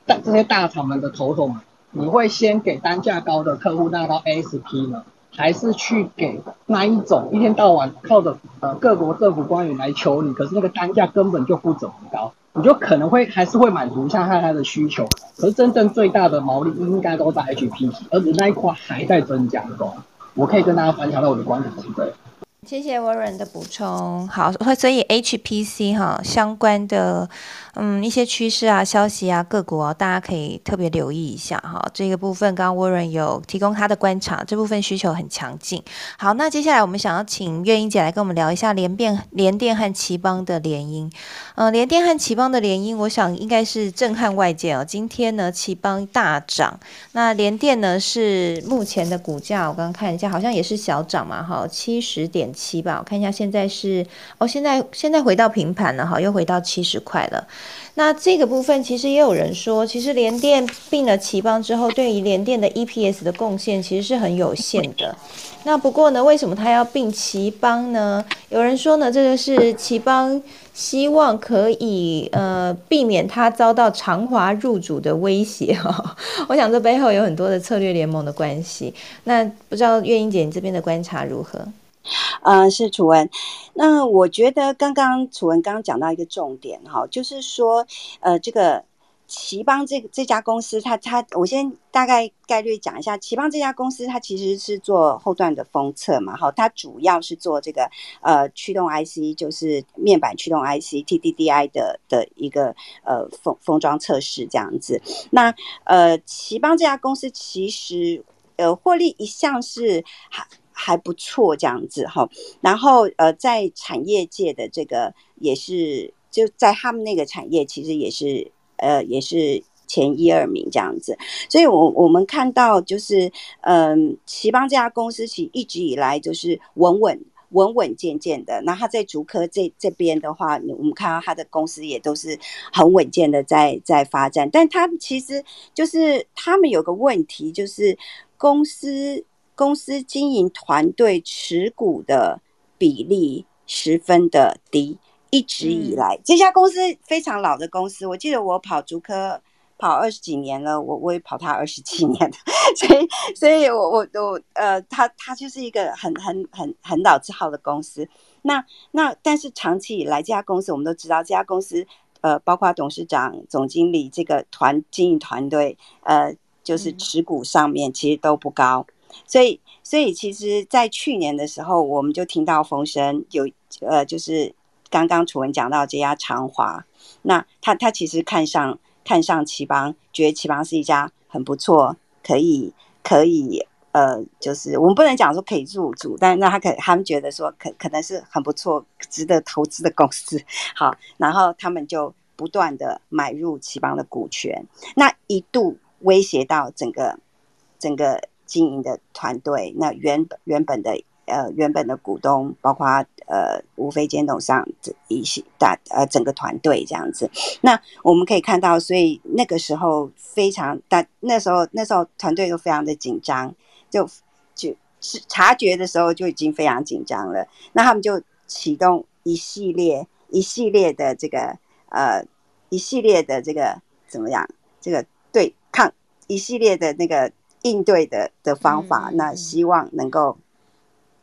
大这些大厂们的头头们，你会先给单价高的客户拿到 ASP 呢，还是去给那一种一天到晚靠着呃各国政府官员来求你，可是那个单价根本就不怎么高，你就可能会还是会满足一下他他的需求，可是真正最大的毛利应该都在 HPC，而且那一块还在增加中。我可以跟大家分享到我的观点是这样。谢谢 Warren 的补充。好，所以 HPC 哈相关的嗯一些趋势啊、消息啊、个股啊，大家可以特别留意一下哈。这个部分刚刚 Warren 有提供他的观察，这部分需求很强劲。好，那接下来我们想要请月英姐来跟我们聊一下联电、联电和奇邦的联姻。嗯，联电和奇邦的联姻，我想应该是震撼外界哦。今天呢，奇邦大涨，那联电呢是目前的股价，我刚刚看一下，好像也是小涨嘛，哈，七十点。七吧，我看一下，现在是哦，现在现在回到平盘了哈，又回到七十块了。那这个部分其实也有人说，其实联电并了奇邦之后，对于联电的 EPS 的贡献其实是很有限的。那不过呢，为什么他要并奇邦呢？有人说呢，这个是奇邦希望可以呃避免他遭到长华入主的威胁哈。我想这背后有很多的策略联盟的关系。那不知道月英姐你这边的观察如何？嗯，是楚文。那我觉得刚刚楚文刚刚讲到一个重点哈，就是说，呃，这个奇邦这这家公司，它它，我先大概概率讲一下，奇邦这家公司它其实是做后段的封测嘛，哈，它主要是做这个呃驱动 IC，就是面板驱动 IC TDDI 的的一个呃封封装测试这样子。那呃，奇邦这家公司其实呃获利一向是还还。不错，这样子哈。然后呃，在产业界的这个也是，就在他们那个产业，其实也是呃，也是前一二名这样子。所以，我我们看到就是，嗯，奇邦这家公司其实一直以来就是稳稳稳稳健健的。那他在竹科这这边的话，我们看到他的公司也都是很稳健的在在发展。但他们其实就是他们有个问题，就是公司。公司经营团队持股的比例十分的低，一直以来这家公司非常老的公司。我记得我跑竹科跑二十几年了，我我也跑它二十几年，所以所以我我我呃，他他就是一个很很很很老字号的公司。那那但是长期以来，这家公司我们都知道，这家公司呃，包括董事长、总经理这个团经营团队，呃，就是持股上面其实都不高。所以，所以其实，在去年的时候，我们就听到风声，有呃，就是刚刚楚文讲到这家长华，那他他其实看上看上奇邦，觉得奇邦是一家很不错，可以可以呃，就是我们不能讲说可以入主，但那他可他们觉得说可可能是很不错，值得投资的公司。好，然后他们就不断的买入奇邦的股权，那一度威胁到整个整个。经营的团队，那原本原本的呃原本的股东，包括呃无非监董上这一些大呃整个团队这样子，那我们可以看到，所以那个时候非常大，那时候那时候团队都非常的紧张，就就是察觉的时候就已经非常紧张了，那他们就启动一系列一系列的这个呃一系列的这个怎么样，这个对抗一系列的那个。应对的的方法，那希望能够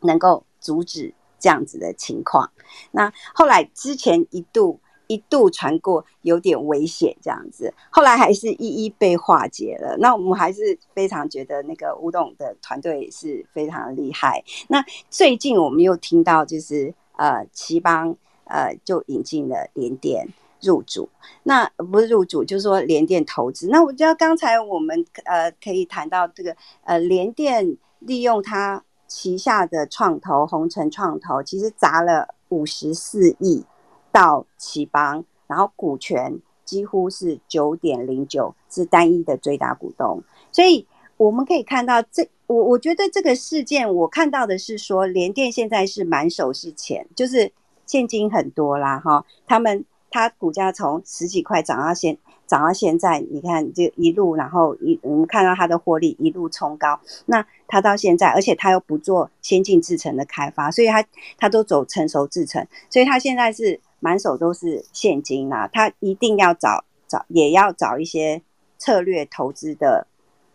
能够阻止这样子的情况。那后来之前一度一度传过有点危险这样子，后来还是一一被化解了。那我们还是非常觉得那个吴董的团队是非常厉害。那最近我们又听到就是呃，奇邦呃就引进了联电。入主。那不是入主，就是说联电投资。那我觉得刚才我们呃可以谈到这个呃联电利用它旗下的创投红城创投，其实砸了五十四亿到奇邦，然后股权几乎是九点零九，是单一的最大股东。所以我们可以看到，这我我觉得这个事件，我看到的是说联电现在是满手是钱，就是现金很多啦哈，他们。它股价从十几块涨到现涨到现在，你看这一路，然后一我们看到它的获利一路冲高。那它到现在，而且它又不做先进制程的开发，所以它它都走成熟制程，所以它现在是满手都是现金啊。它一定要找找，也要找一些策略投资的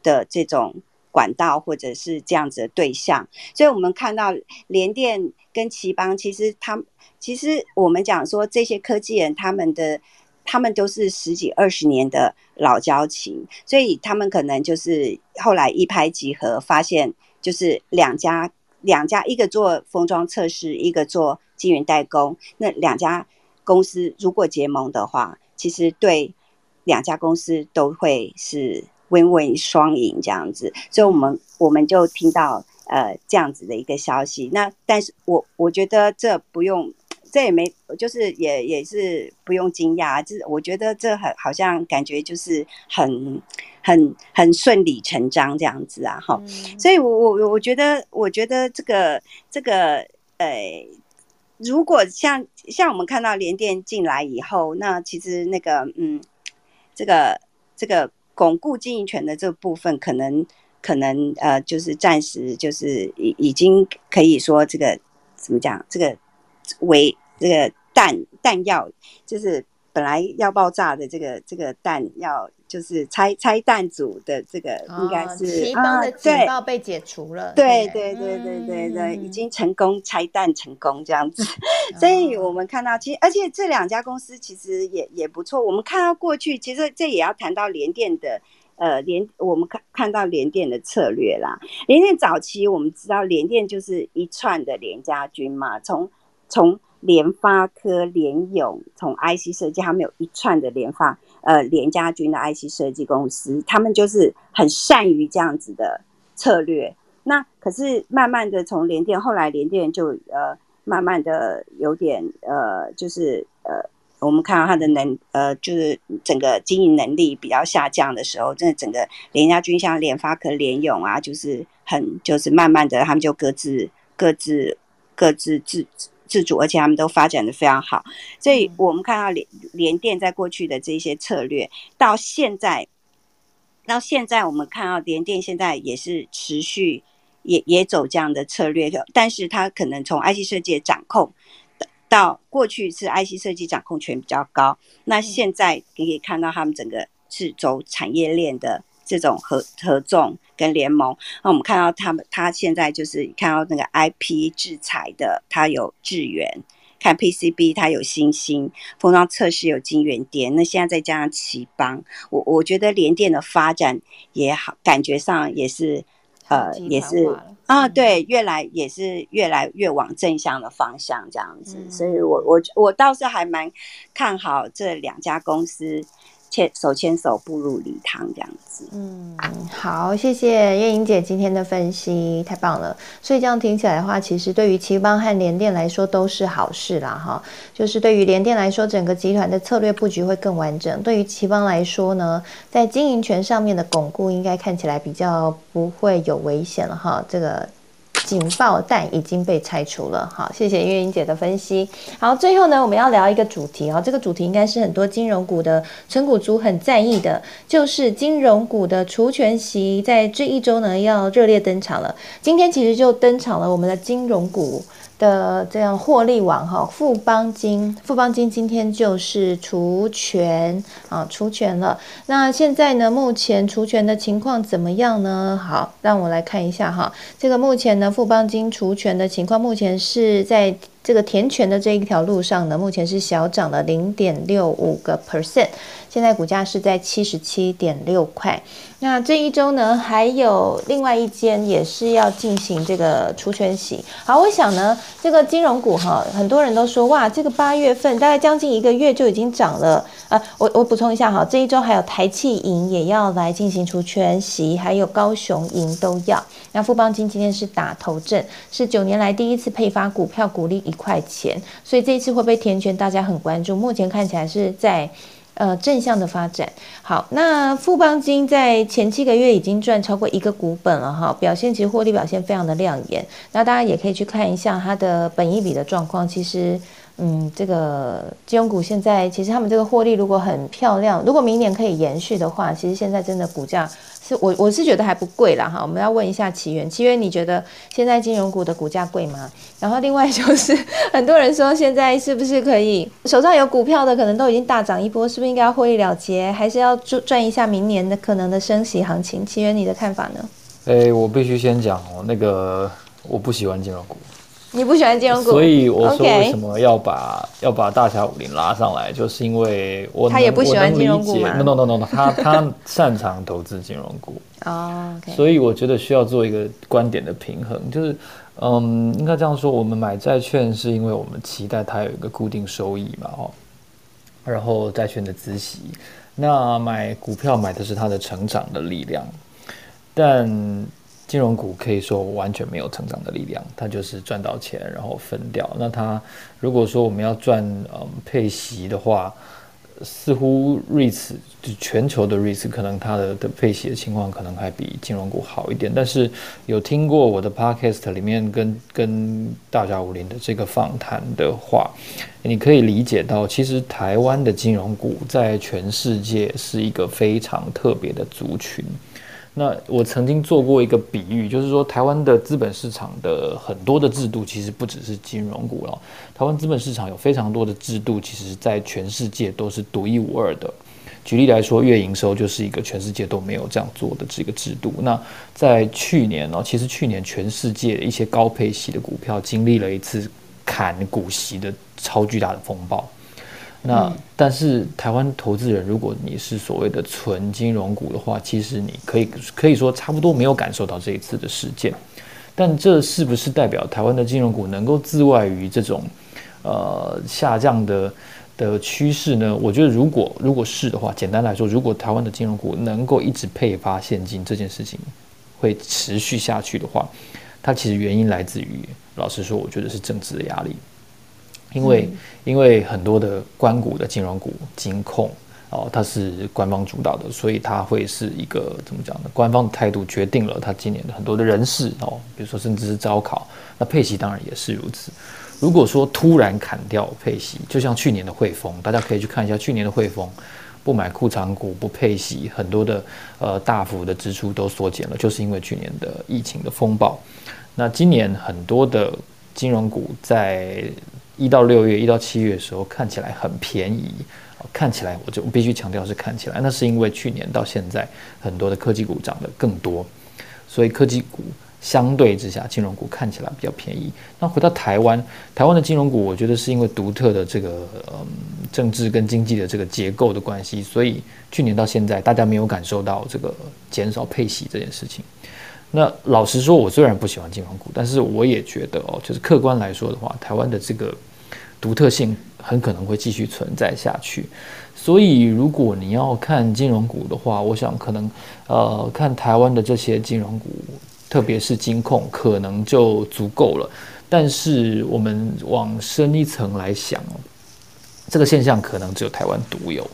的这种管道或者是这样子的对象。所以我们看到联电跟奇邦，其实他。其实我们讲说这些科技人，他们的他们都是十几二十年的老交情，所以他们可能就是后来一拍即合，发现就是两家两家，一个做封装测试，一个做晶圆代工。那两家公司如果结盟的话，其实对两家公司都会是 win-win 双赢这样子。所以，我们我们就听到呃这样子的一个消息。那但是我我觉得这不用。这也没，就是也也是不用惊讶，就是我觉得这很好像感觉就是很很很顺理成章这样子啊，哈，所以我我我觉得我觉得这个这个呃，如果像像我们看到联电进来以后，那其实那个嗯，这个这个巩固经营权的这部分，可能可能呃，就是暂时就是已已经可以说这个怎么讲这个。为这个弹弹药，就是本来要爆炸的这个这个弹要，就是拆拆弹组的这个应该是奇邦的警报被解除了。对对对对对对，已经成功拆弹成功这样子。所以我们看到，其实而且这两家公司其实也也不错。我们看到过去，其实这也要谈到联电的呃联，我们看看到联电的策略啦。联电早期我们知道联电就是一串的联家军嘛，从从联发科、联咏，从 IC 设计，他们有一串的联发呃联家军的 IC 设计公司，他们就是很善于这样子的策略。那可是慢慢的从联电，后来联电就呃慢慢的有点呃就是呃我们看到它的能呃就是整个经营能力比较下降的时候，真的整个联家军像联发科、联咏啊，就是很就是慢慢的他们就各自各自各自自。自主，而且他们都发展的非常好，所以我们看到联联电在过去的这些策略，到现在，到现在我们看到联电现在也是持续也也走这样的策略，但是它可能从 IC 设计的掌控到过去是 IC 设计掌控权比较高，那现在你可以看到他们整个是走产业链的。这种合合纵跟联盟，那我们看到他们，他现在就是看到那个 IP 制裁的，他有智源，看 PCB 它有星星，封装测试有金源电，那现在再加上奇邦，我我觉得联电的发展也好，感觉上也是，呃，也是啊，对，越来也是越来越往正向的方向这样子，所以我我我倒是还蛮看好这两家公司。牵手牵手步入礼堂这样子，嗯，好，谢谢叶莹姐今天的分析，太棒了。所以这样听起来的话，其实对于奇邦和联电来说都是好事啦，哈。就是对于联电来说，整个集团的策略布局会更完整；对于奇邦来说呢，在经营权上面的巩固，应该看起来比较不会有危险了，哈。这个。警报弹已经被拆除了，好，谢谢月英姐的分析。好，最后呢，我们要聊一个主题哦，这个主题应该是很多金融股的成股族很在意的，就是金融股的除权息，在这一周呢要热烈登场了。今天其实就登场了我们的金融股。的这样获利网哈，富邦金，富邦金今天就是除权啊，除权了。那现在呢，目前除权的情况怎么样呢？好，让我来看一下哈，这个目前呢，富邦金除权的情况，目前是在这个填权的这一条路上呢，目前是小涨了零点六五个 percent，现在股价是在七十七点六块。那这一周呢，还有另外一间也是要进行这个除权息。好，我想呢，这个金融股哈，很多人都说哇，这个八月份大概将近一个月就已经涨了。呃，我我补充一下哈，这一周还有台气银也要来进行除权息，还有高雄银都要。那富邦金今天是打头阵，是九年来第一次配发股票股利一块钱，所以这一次会不会填权，大家很关注。目前看起来是在。呃，正向的发展。好，那富邦金在前七个月已经赚超过一个股本了哈，表现其实获利表现非常的亮眼。那大家也可以去看一下它的本益比的状况。其实，嗯，这个金融股现在其实他们这个获利如果很漂亮，如果明年可以延续的话，其实现在真的股价是。我我是觉得还不贵啦哈，我们要问一下奇源，奇源你觉得现在金融股的股价贵吗？然后另外就是很多人说现在是不是可以手上有股票的可能都已经大涨一波，是不是应该要获利了结，还是要赚赚一下明年的可能的升息行情？奇源你的看法呢？诶，我必须先讲哦，那个我不喜欢金融股。你不喜欢金融股，所以我说为什么要把要把大侠武林拉上来，就是因为我他也不喜欢金融股嘛。No no no no，他他擅长投资金融股 哦，所以我觉得需要做一个观点的平衡，就是嗯，应该这样说，我们买债券是因为我们期待它有一个固定收益嘛，哦，然后债券的孳息，那买股票买的是它的成长的力量，但。金融股可以说完全没有成长的力量，它就是赚到钱然后分掉。那它如果说我们要赚嗯配息的话，似乎瑞慈就全球的瑞慈可能它的的配息的情况可能还比金融股好一点。但是有听过我的 podcast 里面跟跟大家武林的这个访谈的话，你可以理解到，其实台湾的金融股在全世界是一个非常特别的族群。那我曾经做过一个比喻，就是说台湾的资本市场的很多的制度，其实不只是金融股了。台湾资本市场有非常多的制度，其实在全世界都是独一无二的。举例来说，月营收就是一个全世界都没有这样做的这个制度。那在去年呢，其实去年全世界一些高配息的股票经历了一次砍股息的超巨大的风暴。那但是台湾投资人，如果你是所谓的纯金融股的话，其实你可以可以说差不多没有感受到这一次的事件。但这是不是代表台湾的金融股能够自外于这种呃下降的的趋势呢？我觉得如果如果是的话，简单来说，如果台湾的金融股能够一直配发现金这件事情会持续下去的话，它其实原因来自于，老实说，我觉得是政治的压力。因为因为很多的关股的金融股金控哦，它是官方主导的，所以它会是一个怎么讲呢？官方的态度决定了它今年的很多的人事哦，比如说甚至是招考，那配息当然也是如此。如果说突然砍掉配息，就像去年的汇丰，大家可以去看一下去年的汇丰，不买库藏股不配息，很多的呃大幅的支出都缩减了，就是因为去年的疫情的风暴。那今年很多的金融股在一到六月，一到七月的时候看起来很便宜，看起来我就必须强调是看起来，那是因为去年到现在很多的科技股涨得更多，所以科技股相对之下，金融股看起来比较便宜。那回到台湾，台湾的金融股，我觉得是因为独特的这个嗯政治跟经济的这个结构的关系，所以去年到现在大家没有感受到这个减少配息这件事情。那老实说，我虽然不喜欢金融股，但是我也觉得哦，就是客观来说的话，台湾的这个。独特性很可能会继续存在下去，所以如果你要看金融股的话，我想可能呃看台湾的这些金融股，特别是金控，可能就足够了。但是我们往深一层来想，这个现象可能只有台湾独有，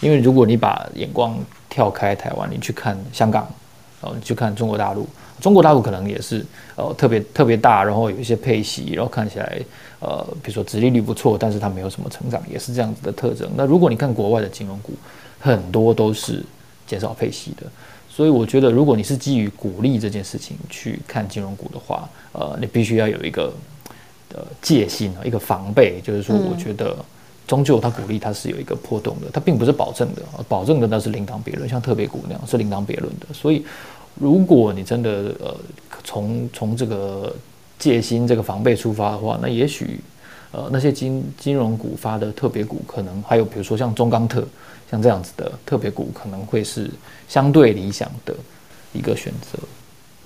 因为如果你把眼光跳开台湾，你去看香港，然后你去看中国大陆。中国大陆可能也是，呃，特别特别大，然后有一些配息，然后看起来，呃，比如说殖利率不错，但是它没有什么成长，也是这样子的特征。那如果你看国外的金融股，很多都是减少配息的，所以我觉得，如果你是基于鼓励这件事情去看金融股的话，呃，你必须要有一个呃戒心啊，一个防备，就是说，我觉得终究它鼓励它是有一个波动的，它并不是保证的，保证的那是另当别论，像特别股那样是另当别论的，所以。如果你真的呃从从这个戒心这个防备出发的话，那也许呃那些金金融股发的特别股，可能还有比如说像中钢特像这样子的特别股，可能会是相对理想的一个选择。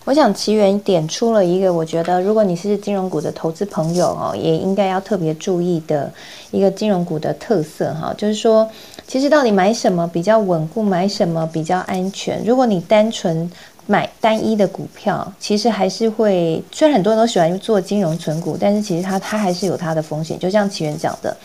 我想奇缘点出了一个，我觉得如果你是金融股的投资朋友哦，也应该要特别注意的一个金融股的特色哈，就是说，其实到底买什么比较稳固，买什么比较安全？如果你单纯买单一的股票，其实还是会，虽然很多人都喜欢做金融存股，但是其实它它还是有它的风险。就像奇源讲的。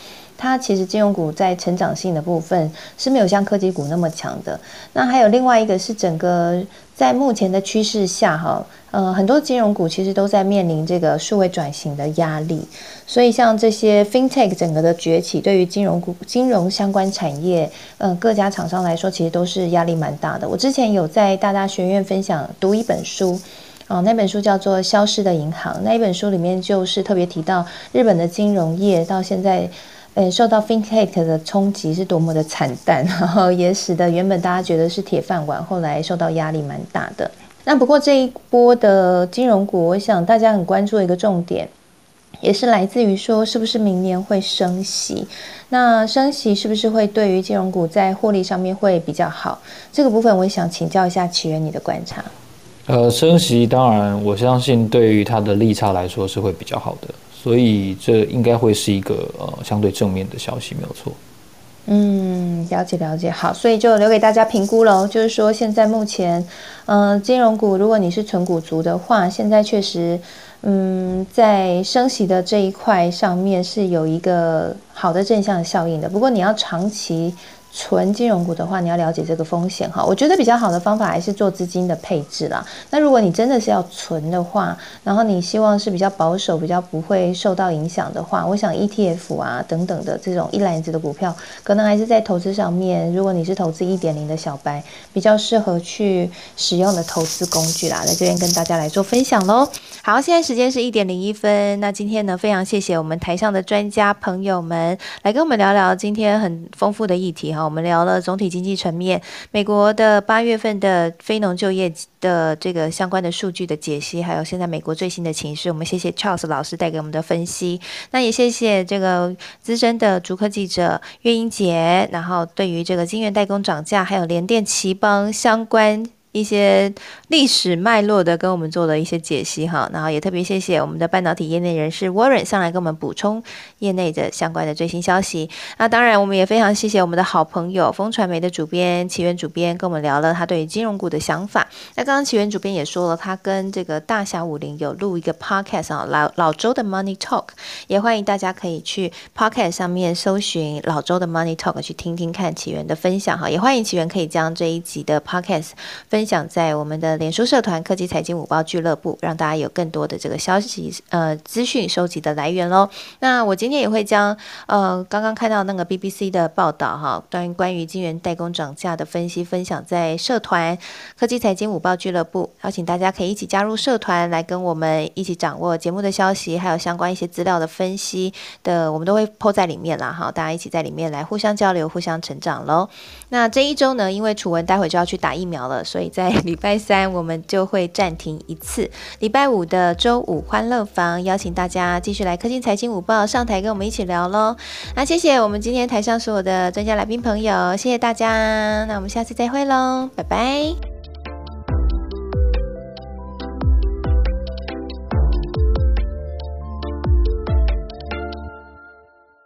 它其实金融股在成长性的部分是没有像科技股那么强的。那还有另外一个是整个在目前的趋势下，哈，呃，很多金融股其实都在面临这个数位转型的压力。所以像这些 FinTech 整个的崛起，对于金融股、金融相关产业，嗯，各家厂商来说，其实都是压力蛮大的。我之前有在大大学院分享读一本书，哦，那本书叫做《消失的银行》。那一本书里面就是特别提到日本的金融业到现在。受到 FinTech 的冲击是多么的惨淡，然后也使得原本大家觉得是铁饭碗，后来受到压力蛮大的。那不过这一波的金融股，我想大家很关注一个重点，也是来自于说是不是明年会升息？那升息是不是会对于金融股在获利上面会比较好？这个部分我也想请教一下起源你的观察。呃，升息当然我相信对于它的利差来说是会比较好的。所以这应该会是一个呃相对正面的消息，没有错。嗯，了解了解，好，所以就留给大家评估喽。就是说，现在目前，嗯，金融股，如果你是纯股族的话，现在确实，嗯，在升息的这一块上面是有一个好的正向效应的。不过你要长期。纯金融股的话，你要了解这个风险哈。我觉得比较好的方法还是做资金的配置啦。那如果你真的是要存的话，然后你希望是比较保守、比较不会受到影响的话，我想 ETF 啊等等的这种一篮子的股票，可能还是在投资上面。如果你是投资一点零的小白，比较适合去使用的投资工具啦，在这边跟大家来做分享喽。好，现在时间是一点零一分。那今天呢，非常谢谢我们台上的专家朋友们来跟我们聊聊今天很丰富的议题哈。我们聊了总体经济层面，美国的八月份的非农就业的这个相关的数据的解析，还有现在美国最新的情势，我们谢谢 Charles 老师带给我们的分析。那也谢谢这个资深的逐客记者岳英杰，然后对于这个金源代工涨价，还有联电、奇邦相关。一些历史脉络的跟我们做了一些解析哈，然后也特别谢谢我们的半导体业内人士 Warren 上来跟我们补充业内的相关的最新消息。那当然，我们也非常谢谢我们的好朋友风传媒的主编奇源主编跟我们聊了他对于金融股的想法。那刚刚奇源主编也说了，他跟这个大侠武林有录一个 podcast 啊，老老周的 Money Talk，也欢迎大家可以去 podcast 上面搜寻老周的 Money Talk 去听听看奇源的分享哈。也欢迎奇源可以将这一集的 podcast 分。分享在我们的脸书社团科技财经五报俱乐部，让大家有更多的这个消息呃资讯收集的来源喽。那我今天也会将呃刚刚看到那个 BBC 的报道哈，关于关于晶圆代工涨价的分析分享在社团科技财经五报俱乐部，邀请大家可以一起加入社团来跟我们一起掌握节目的消息，还有相关一些资料的分析的，我们都会抛在里面啦哈，大家一起在里面来互相交流、互相成长喽。那这一周呢，因为楚文待会就要去打疫苗了，所以。在礼拜三，我们就会暂停一次。礼拜五的周五欢乐房，邀请大家继续来科技财经午报上台，跟我们一起聊喽。那谢谢我们今天台上所有的专家来宾朋友，谢谢大家。那我们下次再会喽，拜拜。